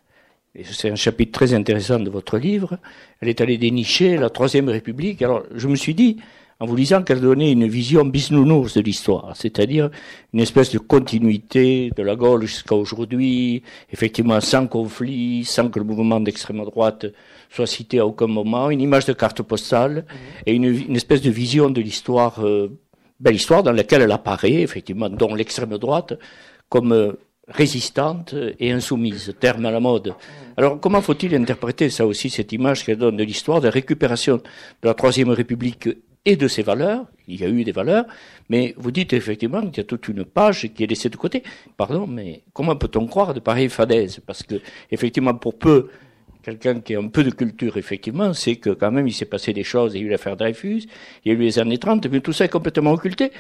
C'est un chapitre très intéressant de votre livre. Elle est allée dénicher la Troisième République. Alors, je me suis dit, en vous lisant, qu'elle donnait une vision bisounours de l'histoire, c'est-à-dire une espèce de continuité de la Gaule jusqu'à aujourd'hui, effectivement sans conflit, sans que le mouvement d'extrême droite soit cité à aucun moment, une image de carte postale et une, une espèce de vision de l'histoire, euh, belle histoire dans laquelle elle apparaît, effectivement, dont l'extrême droite, comme euh, résistante et insoumise, terme à la mode. Alors comment faut-il interpréter ça aussi, cette image qu'elle donne de l'histoire de récupération de la Troisième République et de ses valeurs Il y a eu des valeurs, mais vous dites effectivement qu'il y a toute une page qui est laissée de côté. Pardon, mais comment peut-on croire de pareilles fadaises? Parce que effectivement, pour peu, quelqu'un qui a un peu de culture, effectivement, c'est que quand même il s'est passé des choses. Il y a eu l'affaire Dreyfus, il y a eu les années 30, mais tout ça est complètement occulté.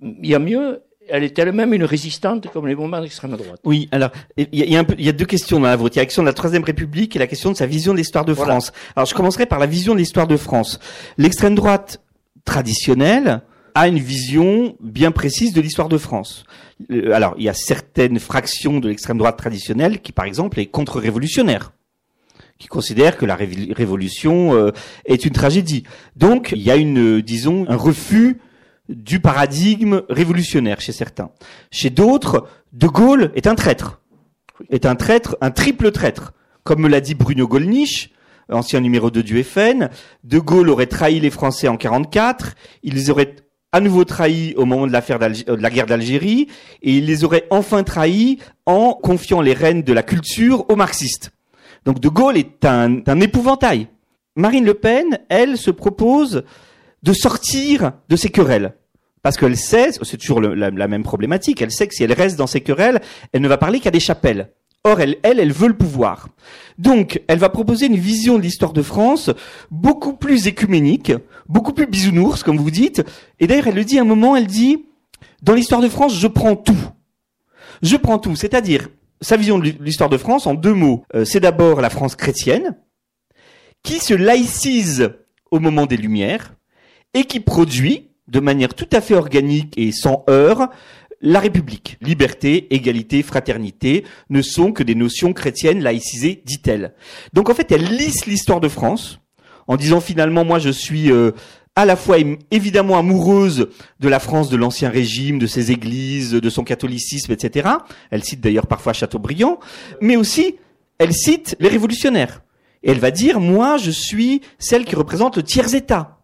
Il y a mieux, elle est elle-même une résistante comme les mouvements d'extrême droite. Oui, alors il y a, y y deux questions dans la vôtre. Il y a la question de la Troisième République et la question de sa vision de l'histoire de Voilà. France. Alors je commencerai par la vision de l'histoire de France. L'extrême droite traditionnelle a une vision bien précise de l'histoire de France. Euh, alors il y a certaines fractions de l'extrême droite traditionnelle qui, par exemple, est contre-révolutionnaire qui considère que la révolution euh, est une tragédie. Donc, il y a une, disons, un refus du paradigme révolutionnaire chez certains. Chez d'autres, De Gaulle est un traître. Est un traître, un triple traître. Comme me l'a dit Bruno Gollnisch, ancien numéro 2 du FN, De Gaulle aurait trahi les Français en 44, ils les auraient à nouveau trahis au moment de de la guerre d'Algérie, et il les aurait enfin trahis en confiant les rênes de la culture aux marxistes. Donc De Gaulle est un, épouvantail. Marine Le Pen, elle, se propose de sortir de ces querelles. Parce qu'elle sait, c'est toujours la même problématique, elle sait que si elle reste dans ces querelles, elle ne va parler qu'à des chapelles. Or, elle, elle, elle veut le pouvoir. Donc, elle va proposer une vision de l'histoire de France beaucoup plus écuménique, beaucoup plus bisounours, comme vous dites. Et d'ailleurs, elle le dit à un moment, elle dit, dans l'histoire de France, je prends tout. Je prends tout. C'est-à-dire, sa vision de l'histoire de France, en deux mots, euh, c'est d'abord la France chrétienne, qui se laïcise au moment des Lumières, et qui produit, de manière tout à fait organique et sans heurts, la République. Liberté, égalité, fraternité ne sont que des notions chrétiennes laïcisées, dit-elle. Donc en fait, elle lisse l'histoire de France en disant finalement, moi je suis euh, à la fois évidemment amoureuse de la France de l'Ancien Régime, de ses églises, de son catholicisme, etc. Elle cite d'ailleurs parfois Chateaubriand, mais aussi elle cite les révolutionnaires. Et elle va dire, moi je suis celle qui représente le tiers-État.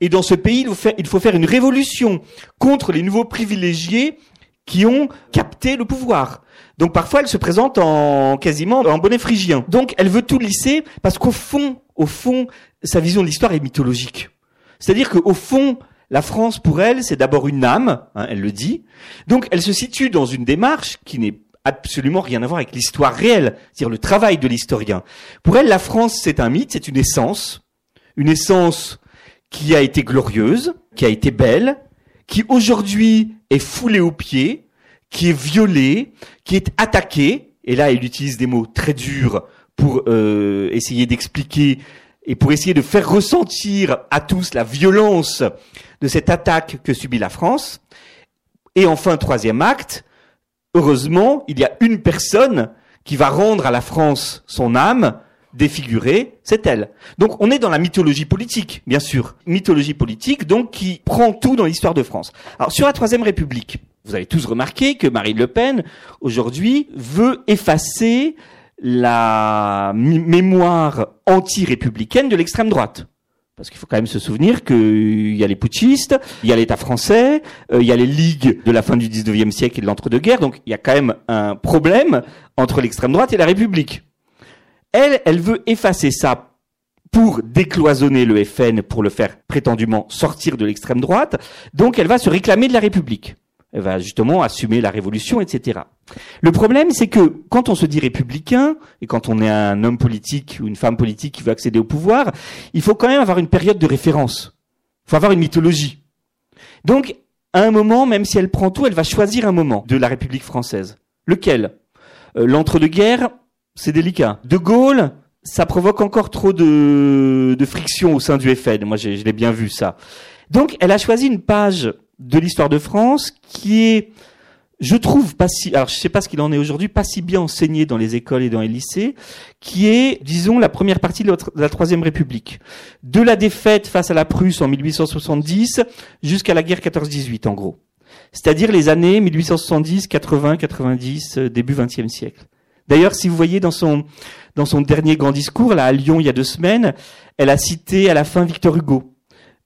Et dans ce pays, il faut faire une révolution contre les nouveaux privilégiés qui ont capté le pouvoir. Donc parfois elle se présente en quasiment en bonnet phrygien. Donc elle veut tout lisser parce qu'au fond, au fond, sa vision de l'histoire est mythologique. C'est-à-dire qu'au fond, la France pour elle, c'est d'abord une âme, hein, elle le dit. Donc elle se situe dans une démarche qui n'est absolument rien à voir avec l'histoire réelle, c'est-à-dire le travail de l'historien. Pour elle, la France, c'est un mythe, c'est une essence, une essence qui a été glorieuse, qui a été belle, qui aujourd'hui est foulé aux pieds, qui est violé, qui est attaqué, et là il utilise des mots très durs pour euh, essayer d'expliquer et pour essayer de faire ressentir à tous la violence de cette attaque que subit la France. Et enfin, troisième acte, heureusement, il y a une personne qui va rendre à la France son âme, défigurée, c'est elle. Donc on est dans la mythologie politique, bien sûr. Mythologie politique, donc qui prend tout dans l'histoire de France. Alors sur la Troisième République, vous avez tous remarqué que Marine Le Pen, aujourd'hui, veut effacer la mémoire anti-républicaine de l'extrême droite. Parce qu'il faut quand même se souvenir qu'il y a les putschistes, il y a l'État français, euh, il y a les ligues de la fin du 19e siècle et de l'entre-deux-guerres, donc il y a quand même un problème entre l'extrême droite et la République. Elle, elle veut effacer ça pour décloisonner le FN, pour le faire prétendument sortir de l'extrême droite. Donc elle va se réclamer de la République. Elle va justement assumer la révolution, etc. Le problème, c'est que quand on se dit républicain, et quand on est un homme politique ou une femme politique qui veut accéder au pouvoir, il faut quand même avoir une période de référence. Il faut avoir une mythologie. Donc, à un moment, même si elle prend tout, elle va choisir un moment de la République française. Lequel? Euh, L'entre-deux-guerres, c'est délicat. De Gaulle, ça provoque encore trop de, de friction au sein du FN. Moi, je l'ai bien vu ça. Donc, elle a choisi une page de l'histoire de France qui est, je trouve, pas si, alors je sais pas ce qu'il en est aujourd'hui, pas si bien enseigné dans les écoles et dans les lycées, qui est, disons, la première partie de la Troisième République. De la défaite face à la Prusse en 1870 jusqu'à la guerre 14-18, en gros. C'est-à-dire les années 1870, 80, 90, début 20e siècle. D'ailleurs, si vous voyez dans son, dernier grand discours, là, à Lyon, il y a deux semaines, elle a cité à la fin Victor Hugo.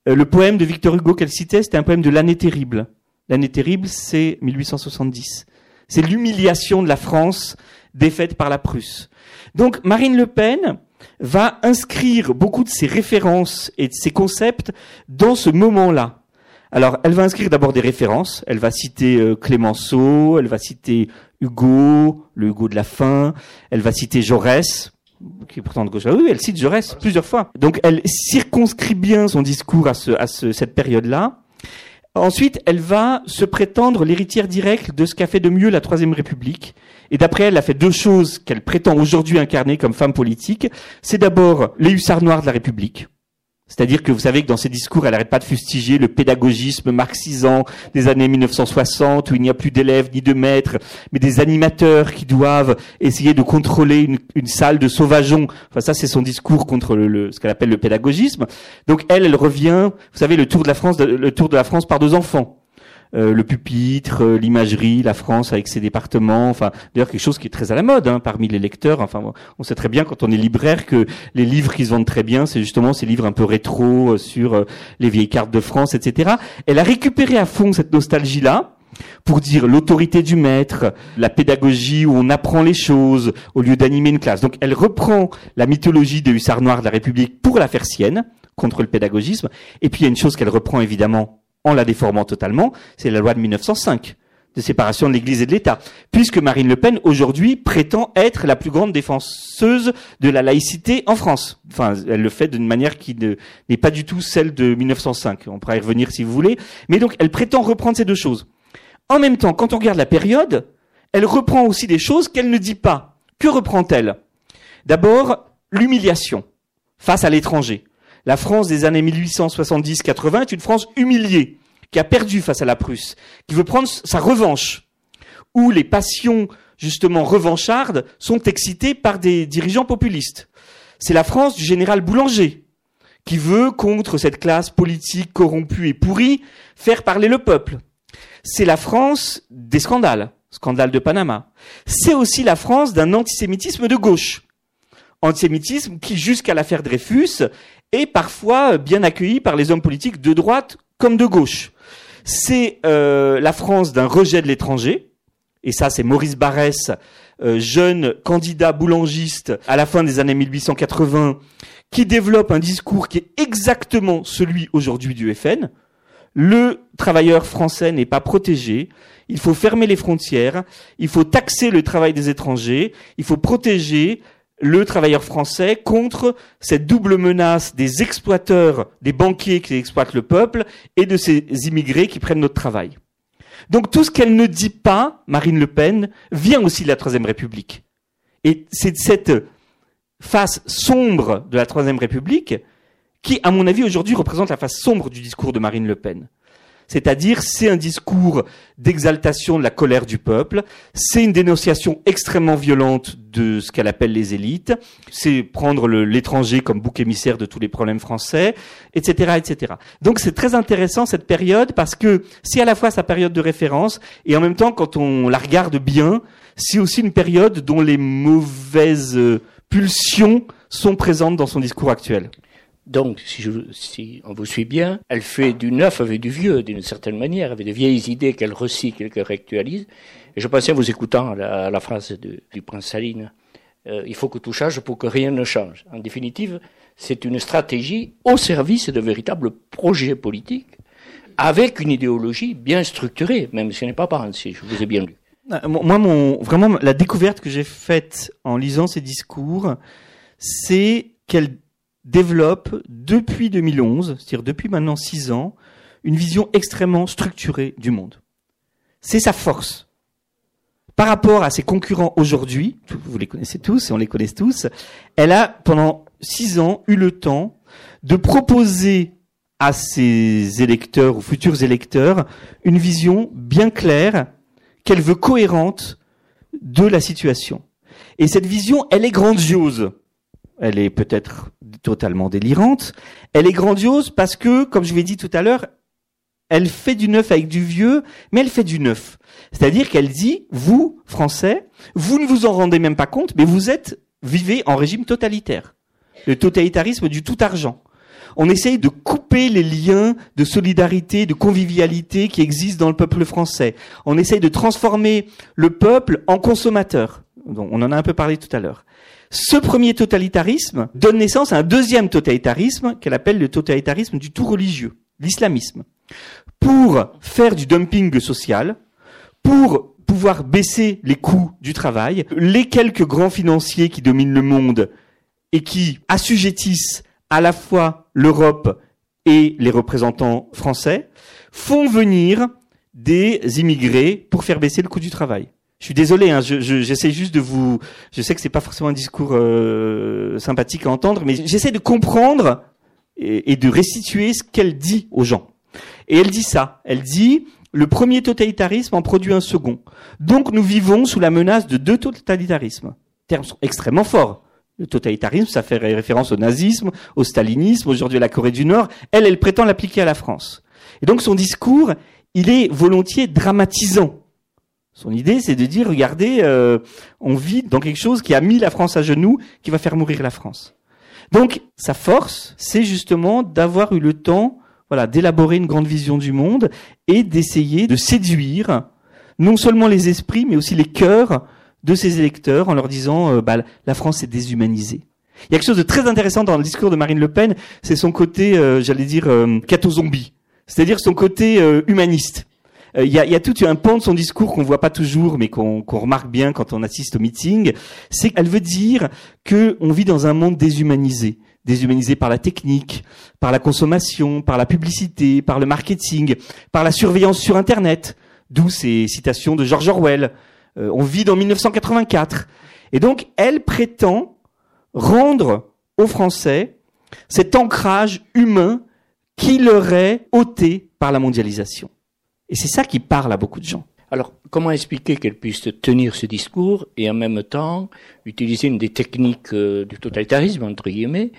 Euh, le poème de Victor Hugo qu'elle citait, c'était un poème de l'année terrible. L'année terrible, c'est 1870. C'est l'humiliation de la France défaite par la Prusse. Donc, Marine Le Pen va inscrire beaucoup de ses références et de ses concepts dans ce moment-là. Alors, elle va inscrire d'abord des références. Elle va citer euh, Clémenceau, elle va citer Hugo, le Hugo de la fin. Elle va citer Jaurès, qui est pourtant de gauche. Ah oui, elle cite Jaurès plusieurs fois. Donc, elle circonscrit bien son discours à, ce, à ce, cette période-là. Ensuite, elle va se prétendre l'héritière directe de ce qu'a fait de mieux la Troisième République. Et d'après elle, elle a fait deux choses qu'elle prétend aujourd'hui incarner comme femme politique. C'est d'abord les hussards noirs de la République. C'est-à-dire que vous savez que dans ses discours, elle n'arrête pas de fustiger le pédagogisme marxisant des années 1960, où il n'y a plus d'élèves ni de maîtres, mais des animateurs qui doivent essayer de contrôler une, une salle de sauvageons. Enfin, ça, c'est son discours contre le, ce qu'elle appelle le pédagogisme. Donc, elle, elle revient, vous savez, le tour de la France, le tour de la France par deux enfants. Euh, le pupitre, euh, l'imagerie, la France avec ses départements, enfin d'ailleurs quelque chose qui est très à la mode hein, parmi les lecteurs. Enfin, on sait très bien quand on est libraire que les livres qui se vendent très bien, c'est justement ces livres un peu rétro euh, sur les vieilles cartes de France, etc. Elle a récupéré à fond cette nostalgie-là pour dire l'autorité du maître, la pédagogie où on apprend les choses au lieu d'animer une classe. Donc elle reprend la mythologie des hussards noirs de la République pour la faire sienne contre le pédagogisme. Et puis il y a une chose qu'elle reprend évidemment en la déformant totalement, c'est la loi de 1905. de séparation de l'Église et de l'État, puisque Marine Le Pen aujourd'hui prétend être la plus grande défenseuse de la laïcité en France. Enfin, elle le fait d'une manière qui n'est pas du tout celle de 1905. On pourra y revenir si vous voulez. Mais donc, elle prétend reprendre ces deux choses. En même temps, quand on regarde la période, elle reprend aussi des choses qu'elle ne dit pas. Que reprend-elle? D'abord, l'humiliation face à l'étranger. La France des années 1870-80 est une France humiliée qui a perdu face à la Prusse, qui veut prendre sa revanche, où les passions justement revanchardes sont excitées par des dirigeants populistes. C'est la France du général Boulanger, qui veut, contre cette classe politique corrompue et pourrie, faire parler le peuple. C'est la France des scandales, scandale de Panama. C'est aussi la France d'un antisémitisme de gauche. Antisémitisme qui, jusqu'à l'affaire Dreyfus, est parfois bien accueilli par les hommes politiques de droite comme de gauche. C'est euh, la France d'un rejet de l'étranger, et ça c'est Maurice Barrès, euh, jeune candidat boulangiste à la fin des années 1880, qui développe un discours qui est exactement celui aujourd'hui du FN. Le travailleur français n'est pas protégé, il faut fermer les frontières, il faut taxer le travail des étrangers, il faut protéger le travailleur français contre cette double menace des exploiteurs, des banquiers qui exploitent le peuple et de ces immigrés qui prennent notre travail. Donc tout ce qu'elle ne dit pas, Marine Le Pen, vient aussi de la Troisième République. Et c'est cette face sombre de la Troisième République qui, à mon avis, aujourd'hui représente la face sombre du discours de Marine Le Pen. C'est-à-dire, c'est un discours d'exaltation de la colère du peuple, c'est une dénonciation extrêmement violente de ce qu'elle appelle les élites, c'est prendre l'étranger comme bouc émissaire de tous les problèmes français, etc., etc. Donc c'est très intéressant cette période parce que c'est à la fois sa période de référence et en même temps, quand on la regarde bien, c'est aussi une période dont les mauvaises pulsions sont présentes dans son discours actuel. Donc, si, je, on vous suit bien, elle fait du neuf avec du vieux, d'une certaine manière, avec de vieilles idées qu'elle recycle qu'elle réactualise. Et je pensais, en vous écoutant, à la, phrase du prince Saline, euh, il faut que tout change pour que rien ne change. En définitive, c'est une stratégie au service de véritables projets politiques, avec une idéologie bien structurée, même si elle n'est pas si je vous ai bien lu. Euh, moi, vraiment, la découverte que j'ai faite en lisant ces discours, c'est qu'elle développe depuis 2011, c'est-à-dire depuis maintenant six ans, une vision extrêmement structurée du monde. C'est sa force. Par rapport à ses concurrents aujourd'hui, vous les connaissez tous et on les connaît tous, elle a pendant six ans eu le temps de proposer à ses électeurs ou futurs électeurs une vision bien claire qu'elle veut cohérente de la situation. Et cette vision, elle est grandiose elle est peut-être totalement délirante. Elle est grandiose parce que, comme je l'ai dit tout à l'heure, elle fait du neuf avec du vieux, mais elle fait du neuf. C'est-à-dire qu'elle dit, vous, Français, vous ne vous en rendez même pas compte, mais vous êtes, vivez en régime totalitaire. Le totalitarisme du tout argent. On essaye de couper les liens de solidarité, de convivialité qui existent dans le peuple français. On essaye de transformer le peuple en consommateur. On en a un peu parlé tout à l'heure. Ce premier totalitarisme donne naissance à un deuxième totalitarisme qu'elle appelle le totalitarisme du tout religieux, l'islamisme. Pour faire du dumping social, pour pouvoir baisser les coûts du travail, les quelques grands financiers qui dominent le monde et qui assujettissent à la fois l'Europe et les représentants français font venir des immigrés pour faire baisser le coût du travail. Je suis désolé, hein, j'essaie juste de vous. Je sais que c'est pas forcément un discours euh, sympathique à entendre, mais j'essaie de comprendre et, et, de restituer ce qu'elle dit aux gens. Et elle dit ça. Elle dit le premier totalitarisme en produit un second. Donc nous vivons sous la menace de deux totalitarismes. Termes extrêmement forts. Le totalitarisme, ça fait référence au nazisme, au stalinisme, aujourd'hui à la Corée du Nord. Elle, elle prétend l'appliquer à la France. Et donc son discours, il est volontiers dramatisant son idée, c'est de dire, regardez, euh, on vit dans quelque chose qui a mis la France à genoux, qui va faire mourir la France. Donc, sa force, c'est justement d'avoir eu le temps, voilà, d'élaborer une grande vision du monde et d'essayer de séduire non seulement les esprits, mais aussi les cœurs de ses électeurs en leur disant, euh, bah, la France est déshumanisée. Il y a quelque chose de très intéressant dans le discours de Marine Le Pen, c'est son côté, euh, j'allais dire, catho-zombie, c'est-à-dire son côté humaniste. Euh, Il y, a, y a tout un pan de son discours qu'on voit pas toujours, mais qu'on qu'on remarque bien quand on assiste au meeting. C'est qu'elle veut dire que on vit dans un monde déshumanisé, déshumanisé par la technique, par la consommation, par la publicité, par le marketing, par la surveillance sur Internet. D'où ces citations de George Orwell. Euh, on vit dans 1984. Et donc, elle prétend rendre aux Français cet ancrage humain qui leur est ôté par la mondialisation. Et c'est ça qui parle à beaucoup de gens. Alors, comment expliquer qu'elle puisse tenir ce discours et en même temps utiliser une des techniques euh, du totalitarisme, entre guillemets,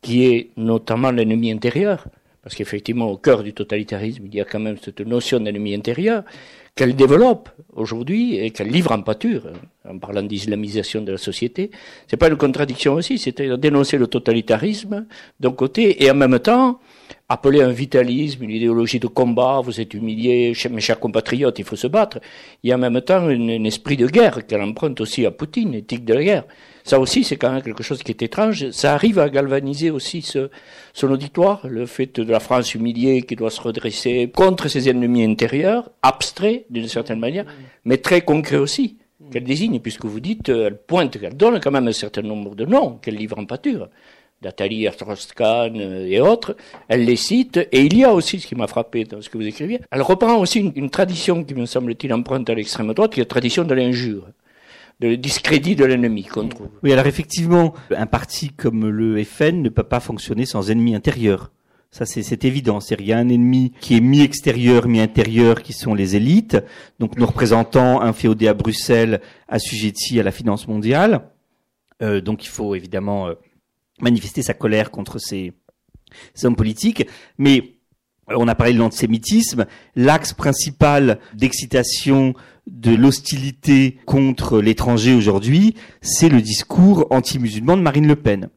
qui est notamment l'ennemi intérieur? Parce qu'effectivement, au cœur du totalitarisme, il y a quand même cette notion d'ennemi intérieur qu'elle développe aujourd'hui et qu'elle livre en pâture, hein, en parlant d'islamisation de la société. C'est pas une contradiction aussi, c'est-à-dire dénoncer le totalitarisme d'un côté et en même temps appeler un vitalisme, une idéologie de combat, vous êtes humiliés, mes chers compatriotes, il faut se battre. Il y a en même temps un, esprit de guerre qu'elle emprunte aussi à Poutine, éthique de la guerre. Ça aussi, c'est quand même quelque chose qui est étrange. Ça arrive à galvaniser aussi ce, son auditoire, le fait de la France humiliée qui doit se redresser contre ses ennemis intérieurs, abstrait d'une certaine manière, mais très concret aussi, qu'elle désigne, puisque vous dites, euh, elle pointe, qu'elle donne quand même un certain nombre de noms qu'elle livre en pâture. Nathalie Strauss-Kahn euh, et autres, elle les cite, et il y a aussi, ce qui m'a frappé dans ce que vous écriviez, elle reprend aussi une, tradition qui me semble-t-il emprunte à l'extrême droite, qui est la tradition de l'injure de discrédit de l'ennemi qu'on trouve. Oui, alors effectivement, un parti comme le FN ne peut pas fonctionner sans ennemi intérieur. Ça, c'est évident. C'est il y a un ennemi qui est mi-extérieur, mi-intérieur, qui sont les élites. Donc, nos représentants inféodés à Bruxelles, assujettis à la finance mondiale. Euh, donc, il faut évidemment euh, manifester sa colère contre ces, hommes politiques. Mais on a parlé de l'antisémitisme. L'axe principal d'excitation de l'hostilité contre l'étranger aujourd'hui, c'est le discours anti-musulman de Marine Le Pen.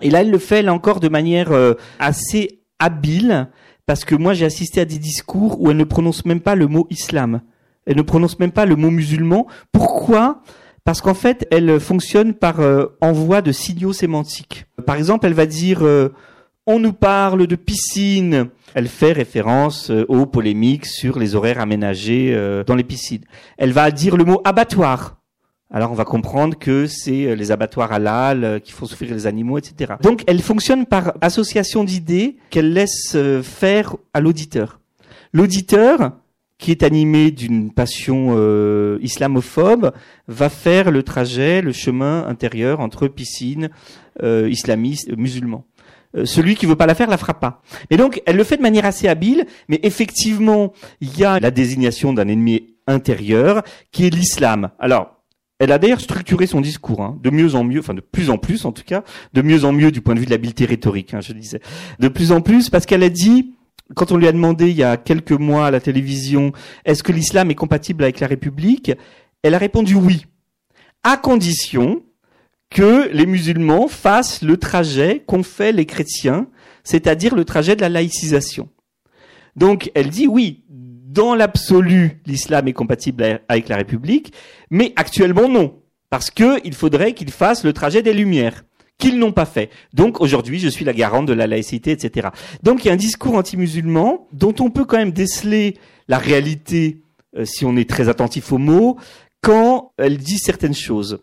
Et là, elle le fait, là encore, de manière euh, assez habile, parce que moi, j'ai assisté à des discours où elle ne prononce même pas le mot islam. Elle ne prononce même pas le mot musulman. Pourquoi Parce qu'en fait, elle fonctionne par euh, envoi de signaux sémantiques. Par exemple, elle va dire... Euh, on nous parle de piscine. Elle fait référence euh, aux polémiques sur les horaires aménagés euh, dans les piscines. Elle va dire le mot abattoir. Alors on va comprendre que c'est euh, les abattoirs halal qui font souffrir les animaux, etc. Donc elle fonctionne par association d'idées qu'elle laisse faire à l'auditeur. L'auditeur, qui est animé d'une passion euh, islamophobe, va faire le trajet, le chemin intérieur entre piscine, euh, islamiste, musulman. Euh, celui qui veut pas la faire la fera pas. Et donc, elle le fait de manière assez habile, mais effectivement, il y a la désignation d'un ennemi intérieur qui est l'islam. Alors, elle a d'ailleurs structuré son discours, hein, de mieux en mieux, enfin de plus en plus en tout cas, de mieux en mieux du point de vue de l'habileté rhétorique, hein, je disais, de plus en plus parce qu'elle a dit, quand on lui a demandé il y a quelques mois à la télévision, est-ce que l'islam est compatible avec la République, elle a répondu oui, à condition que les musulmans fassent le trajet qu'ont fait les chrétiens, c'est-à-dire le trajet de la laïcisation. Donc elle dit oui, dans l'absolu, l'islam est compatible avec la République, mais actuellement non, parce que il faudrait qu'ils fassent le trajet des Lumières qu'ils n'ont pas fait. Donc aujourd'hui, je suis la garante de la laïcité, etc. Donc il y a un discours anti-musulman dont on peut quand même déceler la réalité euh, si on est très attentif aux mots quand elle dit certaines choses.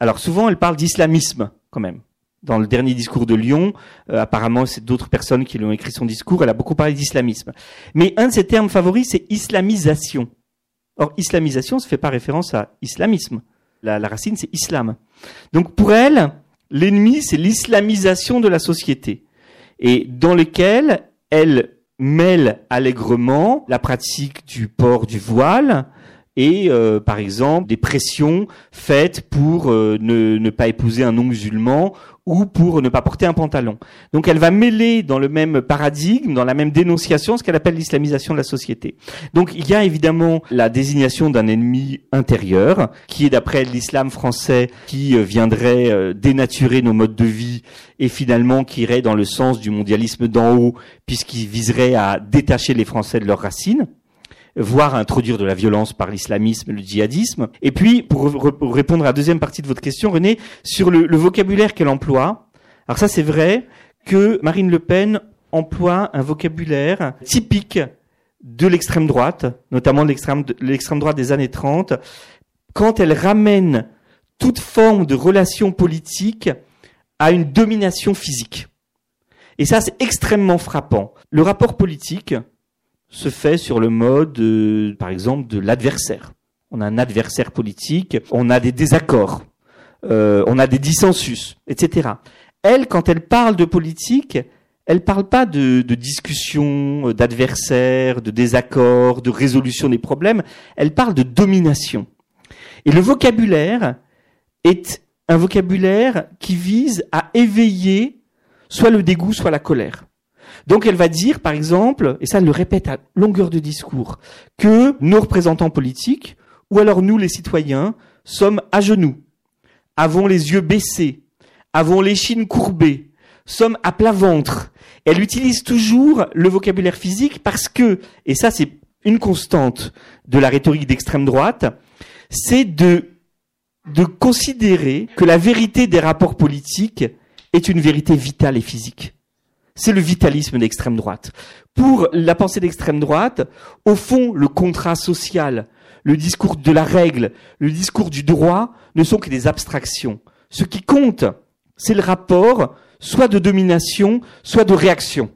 Alors souvent, elle parle d'islamisme quand même. Dans le dernier discours de Lyon, euh, apparemment, c'est d'autres personnes qui lui ont écrit son discours. Elle a beaucoup parlé d'islamisme. Mais un de ses termes favoris, c'est islamisation. Or, islamisation, ça fait pas référence à islamisme. La, la racine, c'est islam. Donc pour elle, l'ennemi, c'est l'islamisation de la société, et dans lequel elle mêle allègrement la pratique du port du voile, et euh, par exemple des pressions faites pour euh, ne, ne, pas épouser un non-musulman ou pour ne pas porter un pantalon. Donc elle va mêler dans le même paradigme, dans la même dénonciation, ce qu'elle appelle l'islamisation de la société. Donc il y a évidemment la désignation d'un ennemi intérieur, qui est d'après l'islam français, qui euh, viendrait dénaturer nos modes de vie et finalement qui irait dans le sens du mondialisme d'en haut, puisqu'il viserait à détacher les Français de leurs racines voire introduire de la violence par l'islamisme, le djihadisme. Et puis, pour, répondre à la deuxième partie de votre question, René, sur le, vocabulaire qu'elle emploie, alors ça c'est vrai que Marine Le Pen emploie un vocabulaire typique de l'extrême droite, notamment l'extrême, l'extrême droite des années 30, quand elle ramène toute forme de relation politique à une domination physique. Et ça, c'est extrêmement frappant. Le rapport politique se fait sur le mode, euh, par exemple, de l'adversaire. On a un adversaire politique, on a des désaccords, euh, on a des dissensus, etc. Elle, quand elle parle de politique, elle parle pas de, de discussion, euh, d'adversaire, de désaccord, de résolution des problèmes. Elle parle de domination. Et le vocabulaire est un vocabulaire qui vise à éveiller soit le dégoût, soit la colère. Donc elle va dire, par exemple, et ça elle le répète à longueur de discours, que nos représentants politiques, ou alors nous les citoyens, sommes à genoux, avons les yeux baissés, avons les chines courbées, sommes à plat ventre. Elle utilise toujours le vocabulaire physique parce que, et ça c'est une constante de la rhétorique d'extrême droite, c'est de, de considérer que la vérité des rapports politiques est une vérité vitale et physique. C'est le vitalisme d'extrême droite. Pour la pensée d'extrême droite, au fond, le contrat social, le discours de la règle, le discours du droit ne sont que des abstractions. Ce qui compte, c'est le rapport soit de domination, soit de réaction,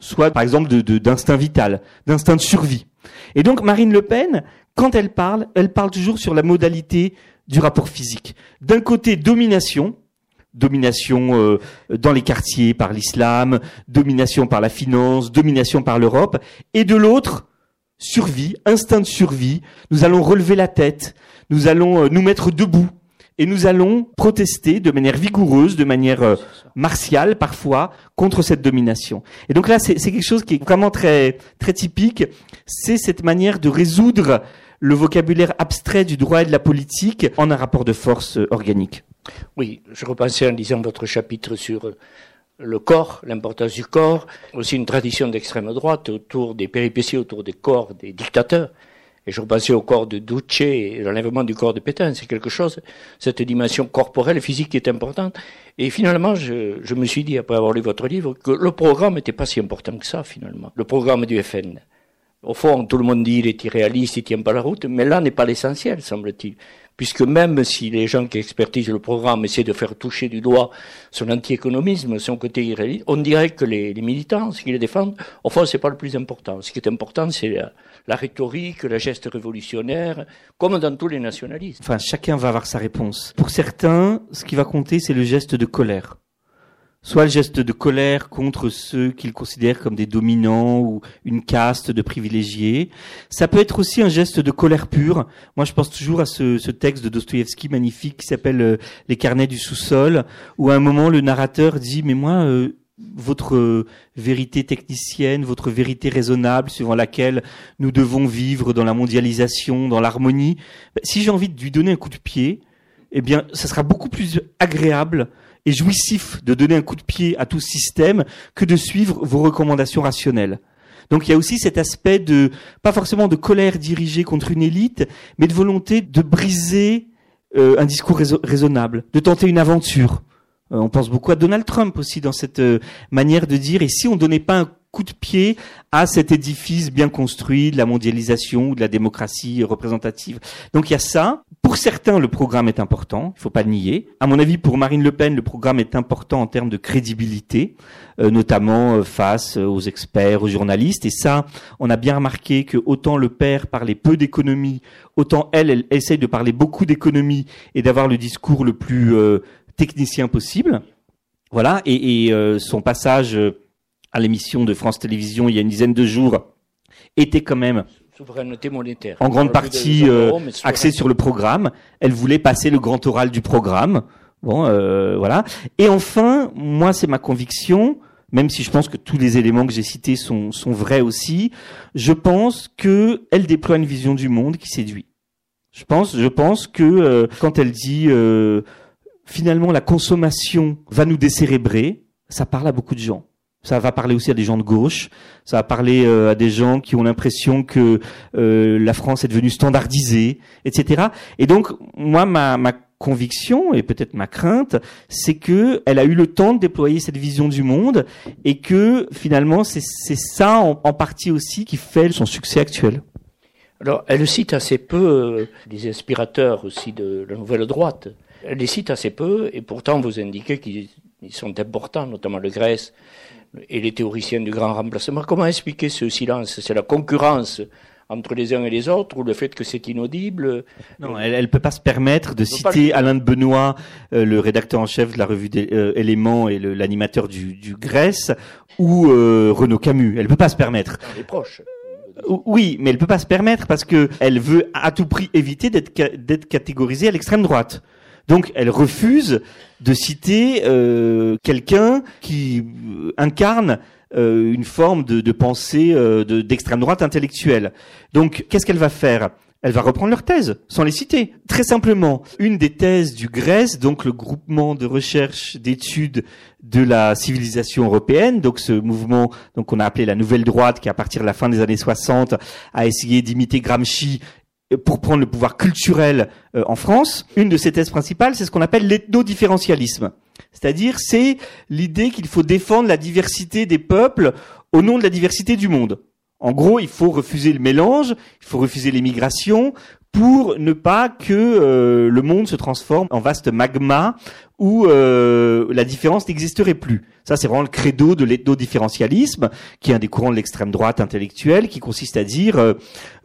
soit par exemple d'instinct vital, d'instinct de survie. Et donc Marine Le Pen, quand elle parle, elle parle toujours sur la modalité du rapport physique. D'un côté, domination, domination euh, dans les quartiers par l'islam, domination par la finance, domination par l'Europe, et de l'autre, survie, instinct de survie, nous allons relever la tête, nous allons euh, nous mettre debout, et nous allons protester de manière vigoureuse, de manière euh, martiale parfois, contre cette domination. Et donc là, c'est quelque chose qui est vraiment très, très typique, c'est cette manière de résoudre le vocabulaire abstrait du droit et de la politique en un rapport de force organique. Oui, je repensais en lisant votre chapitre sur le corps, l'importance du corps, aussi une tradition d'extrême droite autour des péripéties autour des corps des dictateurs. Et je repensais au corps de Duce et l'enlèvement du corps de Pétain. C'est quelque chose, cette dimension corporelle, physique qui est importante. Et finalement, je, je me suis dit, après avoir lu votre livre, que le programme n'était pas si important que ça, finalement. Le programme du FN. Au fond, tout le monde dit qu'il est irréaliste, il tient pas la route, mais là n'est pas l'essentiel, semble-t-il puisque même si les gens qui expertisent le programme essaient de faire toucher du doigt son anti-économisme, son côté irréaliste, on dirait que les, militants, ce qu'ils le défendent, au fond, c'est pas le plus important. Ce qui est important, c'est la, rhétorique, la geste révolutionnaire, comme dans tous les nationalistes. Enfin, chacun va avoir sa réponse. Pour certains, ce qui va compter, c'est le geste de colère soit le geste de colère contre ceux qu'ils considèrent comme des dominants ou une caste de privilégiés. Ça peut être aussi un geste de colère pure. Moi, je pense toujours à ce, ce texte de Dostoïevski magnifique qui s'appelle euh, Les carnets du sous-sol, où à un moment le narrateur dit mais moi euh, votre euh, vérité technicienne, votre vérité raisonnable, suivant laquelle nous devons vivre dans la mondialisation, dans l'harmonie, ben, si j'ai envie de lui donner un coup de pied, eh bien, ça sera beaucoup plus agréable et jouissif de donner un coup de pied à tout système que de suivre vos recommandations rationnelles. Donc il y a aussi cet aspect de, pas forcément de colère dirigée contre une élite, mais de volonté de briser euh, un discours raisonnable, de tenter une aventure. Euh, on pense beaucoup à Donald Trump aussi dans cette euh, manière de dire, et si on donnait pas un coup de pied à cet édifice bien construit de la mondialisation ou de la démocratie représentative. Donc il y a ça. Pour certains, le programme est important, il faut pas le nier. À mon avis, pour Marine Le Pen, le programme est important en termes de crédibilité, euh, notamment euh, face aux experts, aux journalistes. Et ça, on a bien remarqué que autant le père parlait peu d'économie, autant elle, elle essaye de parler beaucoup d'économie et d'avoir le discours le plus euh, technicien possible. Voilà. Et, et son passage à l'émission de France Télévisions il y a une dizaine de jours était quand même monétaire. en grande partie euh, axée sur le programme. Elle voulait passer le grand oral du programme. Bon, euh, voilà. Et enfin, moi, c'est ma conviction, même si je pense que tous les éléments que j'ai cités sont, sont vrais aussi, je pense que elle déploie une vision du monde qui séduit. Je pense, je pense que euh, quand elle dit finalement la consommation va nous décérébrer, ça parle à beaucoup de gens. Ça va parler aussi à des gens de gauche. Ça va parler euh, à des gens qui ont l'impression que euh, la France est devenue standardisée, etc. Et donc, moi, ma, conviction et peut-être ma crainte, c'est que elle a eu le temps de déployer cette vision du monde et que finalement c'est ça en, partie aussi qui fait son succès actuel. Alors, elle cite assez peu les inspirateurs aussi de la nouvelle droite. Elle les cite assez peu et pourtant vous indiquez qu'ils sont importants, notamment le Grèce et les théoriciens du grand remplacement. Comment expliquer ce silence? C'est la concurrence entre les uns et les autres ou le fait que c'est inaudible? Non, elle ne peut pas se permettre de citer Alain de Benoît, euh, le rédacteur en chef de la revue euh, Éléments et l'animateur du, du Grèce, ou euh, Renaud Camus. Elle ne peut pas se permettre. Elle est proche. Oui, mais elle peut pas se permettre parce que elle veut à tout prix éviter d'être catégorisée à l'extrême droite. Donc elle refuse de citer euh, quelqu'un qui euh, incarne euh, une forme de, pensée d'extrême droite intellectuelle. Donc qu'est-ce qu'elle va faire? Elle va reprendre leur thèse, sans les citer. Très simplement, une des thèses du GRES, donc le groupement de recherche d'études de la civilisation européenne, donc ce mouvement donc qu'on a appelé la nouvelle droite, qui à partir de la fin des années 60 a essayé d'imiter Gramsci pour prendre le pouvoir culturel euh, en France, une de ses thèses principales, c'est ce qu'on appelle l'ethno-différentialisme. C'est-à-dire, c'est l'idée qu'il faut défendre la diversité des peuples au nom de la diversité du monde. En gros, il faut refuser le mélange, il faut refuser l'immigration pour ne pas que euh, le monde se transforme en vaste magma où euh, la différence n'existerait plus. Ça, c'est vraiment le credo de l'ethno-différentialisme, qui est un des courants de l'extrême droite intellectuelle, qui consiste à dire euh,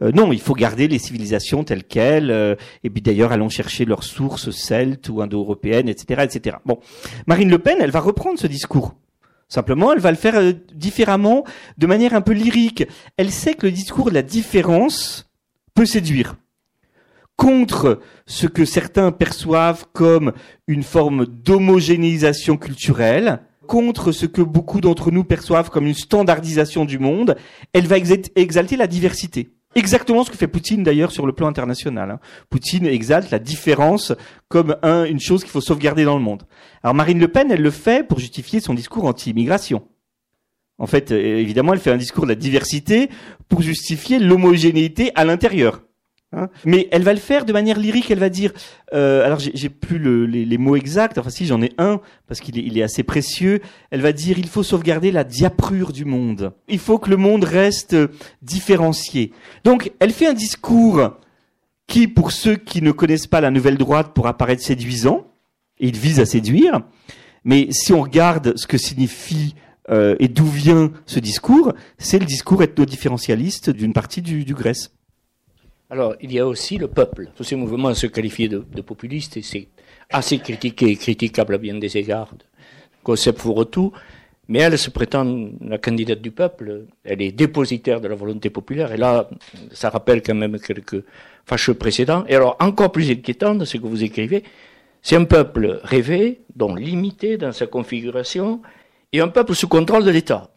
non, il faut garder les civilisations telles quelles, et puis d'ailleurs, allons chercher leurs sources celtes ou indo-européennes, etc., etc. Bon, Marine Le Pen, elle va reprendre ce discours. Simplement, elle va le faire différemment, de manière un peu lyrique. Elle sait que le discours de la différence peut séduire contre ce que certains perçoivent comme une forme d'homogénéisation culturelle, contre ce que beaucoup d'entre nous perçoivent comme une standardisation du monde, elle va exalter la diversité. Exactement ce que fait Poutine d'ailleurs sur le plan international. Hein. Poutine exalte la différence comme une chose qu'il faut sauvegarder dans le monde. Alors Marine Le Pen, elle le fait pour justifier son discours anti-immigration. En fait, évidemment, elle fait un discours de la diversité pour justifier l'homogénéité à l'intérieur. Hein. Mais elle va le faire de manière lyrique. Elle va dire, euh, alors j'ai plus le, les, mots exacts. Enfin si, j'en ai un parce qu'il est, il est assez précieux. Elle va dire, il faut sauvegarder la diaprure du monde. Il faut que le monde reste différencié. Donc, elle fait un discours qui, pour ceux qui ne connaissent pas la nouvelle droite, pourra paraître séduisant. Et il vise à séduire. Mais si on regarde ce que signifie euh, et d'où vient ce discours, c'est le discours ethno-différentialiste d'une partie du, du Grèce. Alors, il y a aussi le peuple. Tous ces mouvements se qualifient de, populistes et c'est assez critiqué et critiquable à bien des égards. Concept pour tout. Mais elle se prétend la candidate du peuple. Elle est dépositaire de la volonté populaire. Et là, ça rappelle quand même quelques fâcheux précédents. Et alors, encore plus inquiétant de ce que vous écrivez, c'est un peuple rêvé, donc limité dans sa configuration, et un peuple sous contrôle de l'État.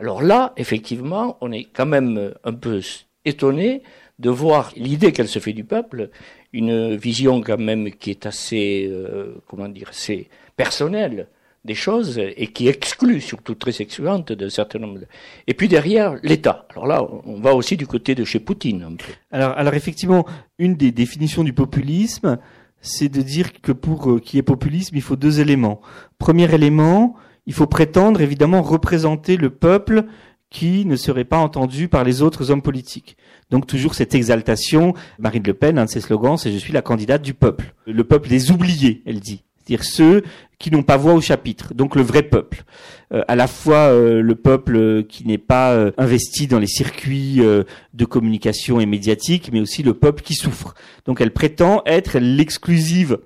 Alors là, effectivement, on est quand même un peu étonné de voir l'idée qu'elle se fait du peuple, une vision quand même qui est assez, euh, comment dire, c'est personnelle des choses et qui exclut, surtout très excluante, de certain nombre. Et puis derrière, l'État. Alors là, on va aussi du côté de chez Poutine. Alors, alors effectivement, une des définitions du populisme, c'est de dire que pour euh, qu'il y ait populisme, il faut deux éléments. Premier élément, il faut prétendre évidemment représenter le peuple qui ne serait pas entendu par les autres hommes politiques. Donc toujours cette exaltation. Marine Le Pen, un de ses slogans, c'est je suis la candidate du peuple. Le peuple des oubliés, elle dit. C'est-à-dire ceux qui n'ont pas voix au chapitre, donc le vrai peuple. Euh, à la fois euh, le peuple qui n'est pas euh, investi dans les circuits de communication et médiatique, mais aussi le peuple qui souffre. Donc elle prétend être l'exclusive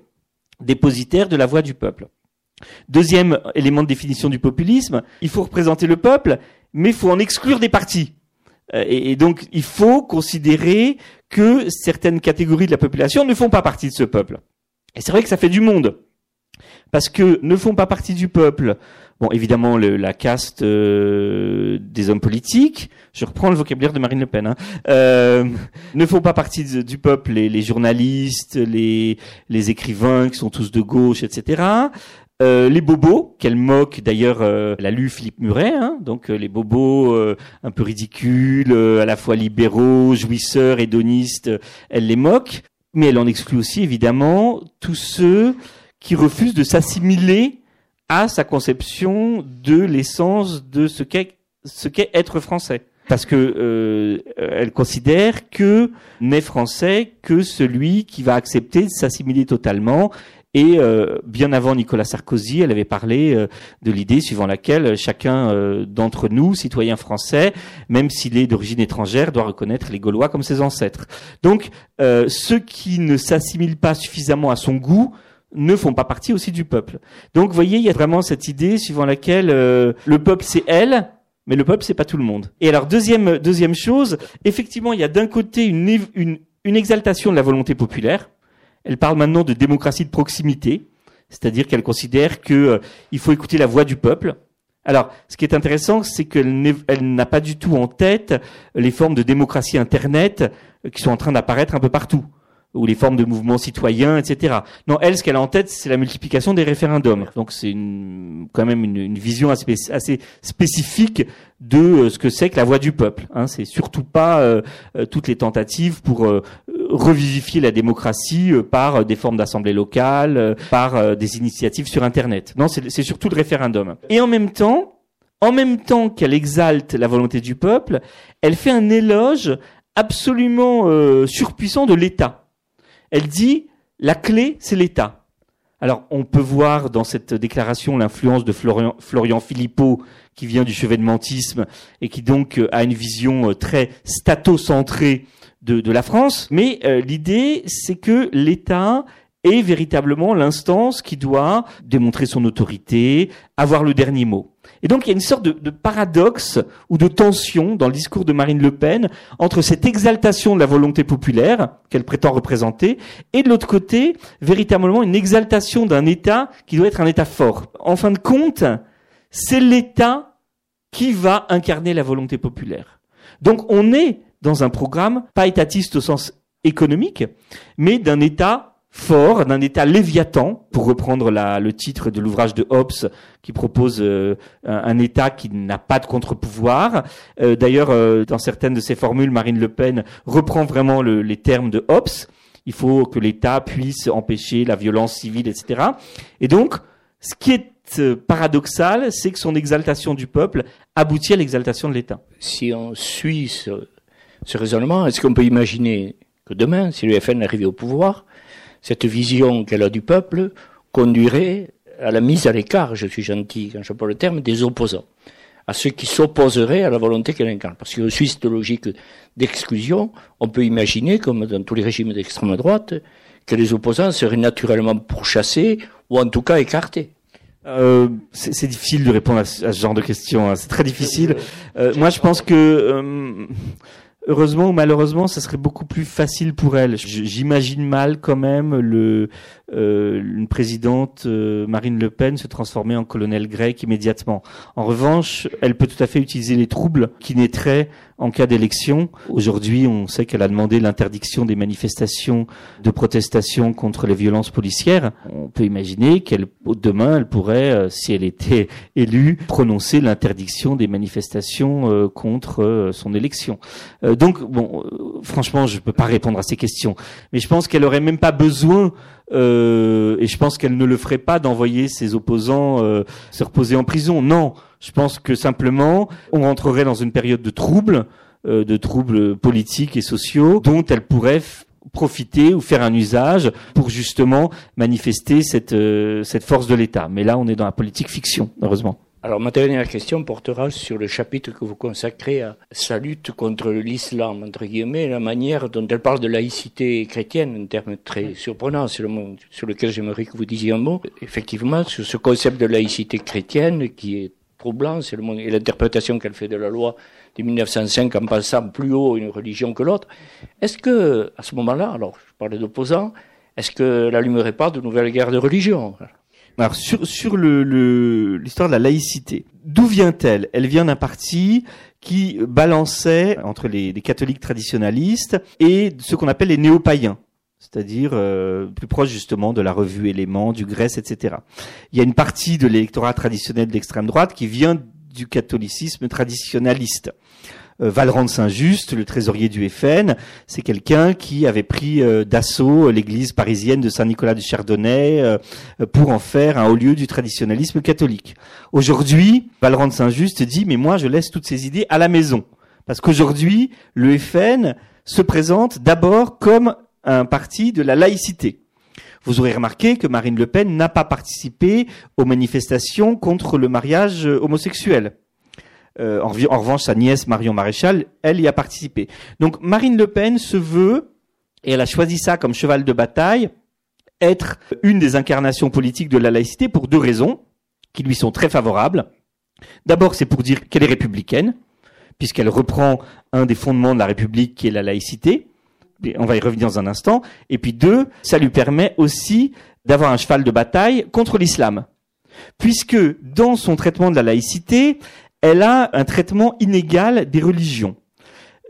dépositaire de la voix du peuple. Deuxième élément de définition du populisme, il faut représenter le peuple, mais faut en exclure des partis. Euh, et, donc, il faut considérer que certaines catégories de la population ne font pas partie de ce peuple. Et c'est vrai que ça fait du monde. Parce que ne font pas partie du peuple, bon, évidemment, le, la caste euh, des hommes politiques, je reprends le vocabulaire de Marine Le Pen, hein, euh, ne font pas partie du peuple les, les journalistes, les, les écrivains qui sont tous de gauche, etc. Euh, les bobos, qu'elle moque d'ailleurs, euh, l'a lu Philippe Muret, hein, donc euh, les bobos un peu ridicules, à la fois libéraux, jouisseurs, hédonistes, elle les moque. mais elle en exclut aussi évidemment tous ceux qui refusent de s'assimiler à sa conception de l'essence de ce qu'est être français parce que euh, elle considère que n'est français que celui qui va accepter de s'assimiler totalement. Et euh, bien avant Nicolas Sarkozy, elle avait parlé euh, de l'idée suivant laquelle chacun d'entre nous, citoyens français, même s'il est d'origine étrangère, doit reconnaître les Gaulois comme ses ancêtres. Donc, ceux qui ne s'assimilent pas suffisamment à son goût ne font pas partie aussi du peuple. Donc, vous voyez, il y a vraiment cette idée suivant laquelle le peuple c'est elle, mais le peuple c'est pas tout le monde. Et alors deuxième deuxième chose, effectivement, il y a d'un côté une, une une exaltation de la volonté populaire. Elle parle maintenant de démocratie de proximité, c'est-à-dire qu'elle considère que euh, il faut écouter la voix du peuple. Alors, ce qui est intéressant, c'est qu'elle n'a pas du tout en tête les formes de démocratie Internet euh, qui sont en train d'apparaître un peu partout ou les formes de mouvements citoyens, etc. Non, elle, ce qu'elle a en tête, c'est la multiplication des référendums. Donc c'est quand même une, vision assez, spécifique de euh, ce que c'est que la voix du peuple. Hein. C'est surtout pas toutes les tentatives pour revivifier la démocratie par des formes d'assemblée locale, par des initiatives sur Internet. Non, c'est surtout le référendum. Et en même temps, en même temps qu'elle exalte la volonté du peuple, elle fait un éloge absolument surpuissant de l'État elle dit la clé, c'est l'État. Alors, on peut voir dans cette déclaration l'influence de Florian, Philippot, qui vient du chevènementisme et qui donc euh, a une vision euh, très statocentrée de, de la France. Mais euh, l'idée, c'est que l'État est véritablement l'instance qui doit démontrer son autorité, avoir le dernier mot. Et donc il y a une sorte de, paradoxe ou de tension dans le discours de Marine Le Pen entre cette exaltation de la volonté populaire qu'elle prétend représenter et de l'autre côté véritablement une exaltation d'un État qui doit être un État fort. En fin de compte, c'est l'État qui va incarner la volonté populaire. Donc on est dans un programme pas étatiste au sens économique, mais d'un État fort, d'un État léviathan, pour reprendre le titre de l'ouvrage de Hobbes, qui propose euh, un, État qui n'a pas de contre-pouvoir. Euh, d'ailleurs, euh, dans certaines de ses formules, Marine Le Pen reprend vraiment le, les termes de Hobbes. Il faut que l'État puisse empêcher la violence civile, etc. Et donc, ce qui est paradoxal, c'est que son exaltation du peuple aboutit à l'exaltation de l'État. Si on suit ce, ce raisonnement, est-ce qu'on peut imaginer que demain, si l'UFN arrivait au pouvoir, cette vision qu'elle a du peuple conduirait à la mise à l'écart, je suis gentil quand je parle le terme, des opposants, à ceux qui s'opposeraient à la volonté qu'elle incarne. Parce que suit cette logique d'exclusion, on peut imaginer, comme dans tous les régimes d'extrême droite, que les opposants seraient naturellement pourchassés ou en tout cas écartés. Euh, c'est difficile de répondre à ce, genre de questions. Hein. C'est très difficile. Euh, moi, je pense que euh, heureusement ou malheureusement, ça serait beaucoup plus facile pour elle. J'imagine mal quand même le euh, une présidente euh, Marine Le Pen se transformer en colonel grec immédiatement. En revanche, elle peut tout à fait utiliser les troubles qui naîtraient en cas d'élection. Aujourd'hui, on sait qu'elle a demandé l'interdiction des manifestations de protestation contre les violences policières. On peut imaginer qu'elle, demain, elle pourrait, euh, si elle était élue, prononcer l'interdiction des manifestations euh, contre son élection. Donc, bon, franchement, je ne peux pas répondre à ces questions, mais je pense qu'elle aurait même pas besoin et je pense qu'elle ne le ferait pas d'envoyer ses opposants se reposer en prison. Non, je pense que simplement, on rentrerait dans une période de troubles, euh, de troubles politiques et sociaux, dont elle pourrait profiter ou faire un usage pour justement manifester euh, cette force de l'État. Mais là, on est dans la politique fiction, heureusement. Alors ma dernière question portera sur le chapitre que vous consacrez à sa lutte contre l'islam, entre guillemets, la manière dont elle parle de laïcité chrétienne, un terme très surprenant sur, le, sur lequel j'aimerais que vous disiez un mot. Effectivement, sur ce concept de laïcité chrétienne qui est troublant, c'est et l'interprétation qu'elle fait de la loi de 1905 en passant plus haut une religion que l'autre. Est-ce que, à ce moment-là, alors je parlais d'opposants, est-ce qu'elle n'allumerait pas de nouvelles guerres de religion? Alors sur sur le l'histoire de la laïcité, d'où vient-elle? Elle vient d'un parti qui balançait entre les, catholiques traditionnalistes et ce qu'on appelle les néo-païens c'est-à-dire euh, plus proche justement de la revue Éléments, du Grèce, etc. Il y a une partie de l'électorat traditionnel de l'extrême droite qui vient du catholicisme traditionnaliste. Euh, Valrand Saint-Just, le trésorier du FN, c'est quelqu'un qui avait pris euh, d'assaut l'église parisienne de Saint-Nicolas du Chardonnay euh, pour en faire un haut lieu du traditionnalisme catholique. Aujourd'hui, Valrand Saint-Just dit mais moi je laisse toutes ces idées à la maison parce qu'aujourd'hui le FN se présente d'abord comme un parti de la laïcité. Vous aurez remarqué que Marine Le Pen n'a pas participé aux manifestations contre le mariage homosexuel. Euh, en, en, revanche, sa nièce Marion Maréchal, elle y a participé. Donc Marine Le Pen se veut, et elle a choisi ça comme cheval de bataille, être une des incarnations politiques de la laïcité pour deux raisons qui lui sont très favorables. D'abord, c'est pour dire qu'elle est républicaine, puisqu'elle reprend un des fondements de la République qui est la laïcité. On va y revenir dans un instant. Et puis deux, ça lui permet aussi d'avoir un cheval de bataille contre l'islam. Puisque dans son traitement de la laïcité, elle a un traitement inégal des religions.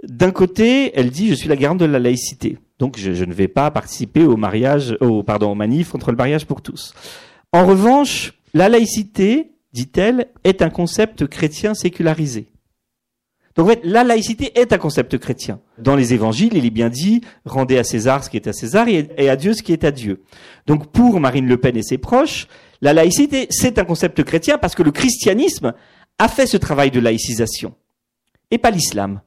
D'un côté, elle dit je suis la garante de la laïcité, donc je, ne vais pas participer au mariage, au pardon, au manif contre le mariage pour tous. En revanche, la laïcité, dit-elle, est un concept chrétien sécularisé. Donc en fait, la laïcité est un concept chrétien. Dans les évangiles, il est bien dit, rendez à César ce qui est à César et à Dieu ce qui est à Dieu. Donc pour Marine Le Pen et ses proches, la laïcité, c'est un concept chrétien parce que le christianisme a fait ce travail de laïcisation, et pas l'islam.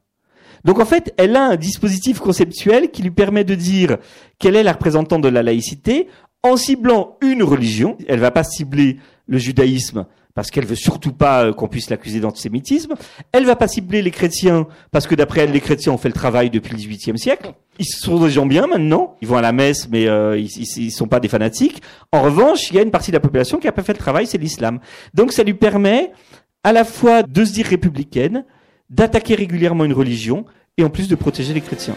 Donc en fait, elle a un dispositif conceptuel qui lui permet de dire quelle est la représentante de la laïcité en ciblant une religion. Elle va pas cibler le judaïsme parce qu'elle veut surtout pas euh, qu'on puisse l'accuser d'antisémitisme. Elle va pas cibler les chrétiens parce que d'après elle, les chrétiens ont fait le travail depuis le XVIIIe siècle. Ils sont des gens bien maintenant. Ils vont à la messe, mais euh, ils, ils, sont pas des fanatiques. En revanche, il y a une partie de la population qui a pas fait le travail, c'est l'islam. Donc ça lui permet à la fois de se dire républicaine, d'attaquer régulièrement une religion et en plus de protéger les chrétiens.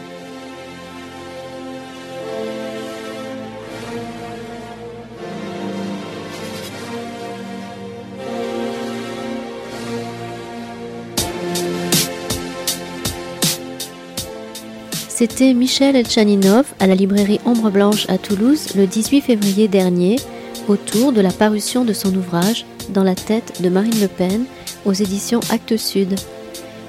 C'était Michel Elchaninov à la librairie Ombre Blanche à Toulouse le 18 février dernier autour de la parution de son ouvrage Dans la tête de Marine Le Pen aux éditions Actes Sud.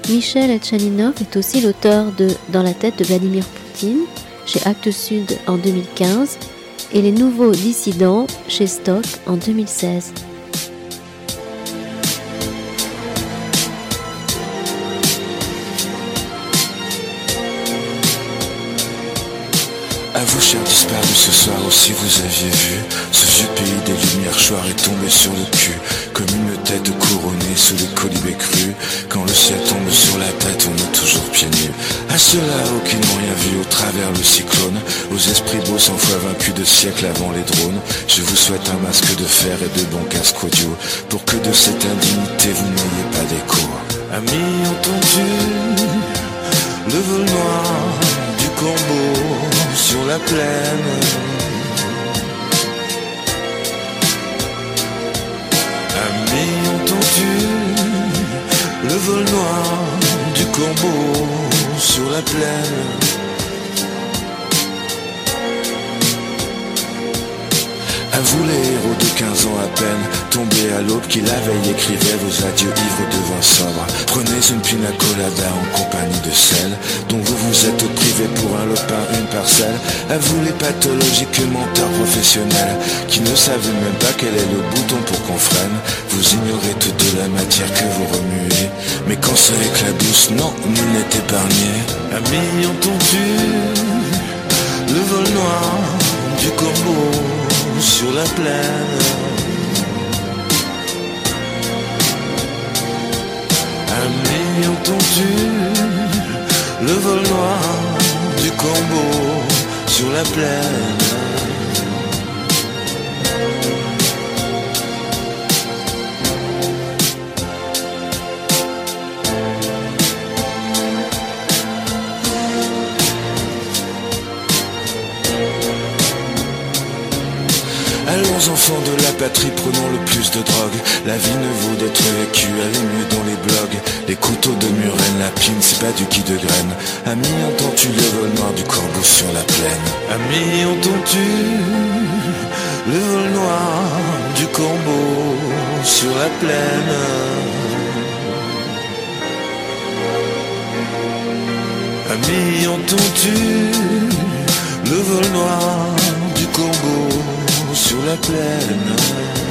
Michel Etchaninov est aussi l'auteur de Dans la tête de Vladimir Poutine chez Actes Sud en 2015 et Les Nouveaux Dissidents chez Stock en 2016. Disparus, ce soir aussi vous aviez vu Ce vieux pays des lumières choir est tombé sur le cul Comme une tête couronnée sous les colibés crus. Quand le ciel tombe sur la tête, on est toujours pieds nus. À ceux-là, qui n'ont rien vu au travers le cyclone. Aux esprits beaux cent fois vaincus de siècles avant les drones Je vous souhaite un masque de fer et de bons casques audio Pour que de cette indignité vous n'ayez pas d'écho. Amis entendus, le vol noir du combo sur la plaine. Amis entendu le vol noir du corbeau sur la plaine. Vous les héros de 15 ans à peine, tombés à l'aube qui la veille écrivait vos adieux ivres de vin sobre. Prenez une pina colada en compagnie de celle dont vous vous êtes privé pour un lopin, une parcelle. À vous les pathologiques menteurs professionnels qui ne savent même pas quel est le bouton pour qu'on freine. Vous ignorez toute la matière que vous remuez. Mais quand ça éclabousse, non, nul n'est épargné. Amis entendu, le vol noir du corbeau sur la plaine. Amis entendu le vol noir du corbeau sur la plaine. Enfants de la patrie, prenons le plus de drogue. La vie ne vaut d'être vécue, elle est mieux dans les blogs. Les couteaux de Muren, la pine, c'est pas du qui de graine. Ami, entends-tu le vol noir du corbeau sur la plaine? Ami, entends-tu le vol noir du corbeau sur la plaine? Familles entends-tu le vol noir du Congo sur la plaine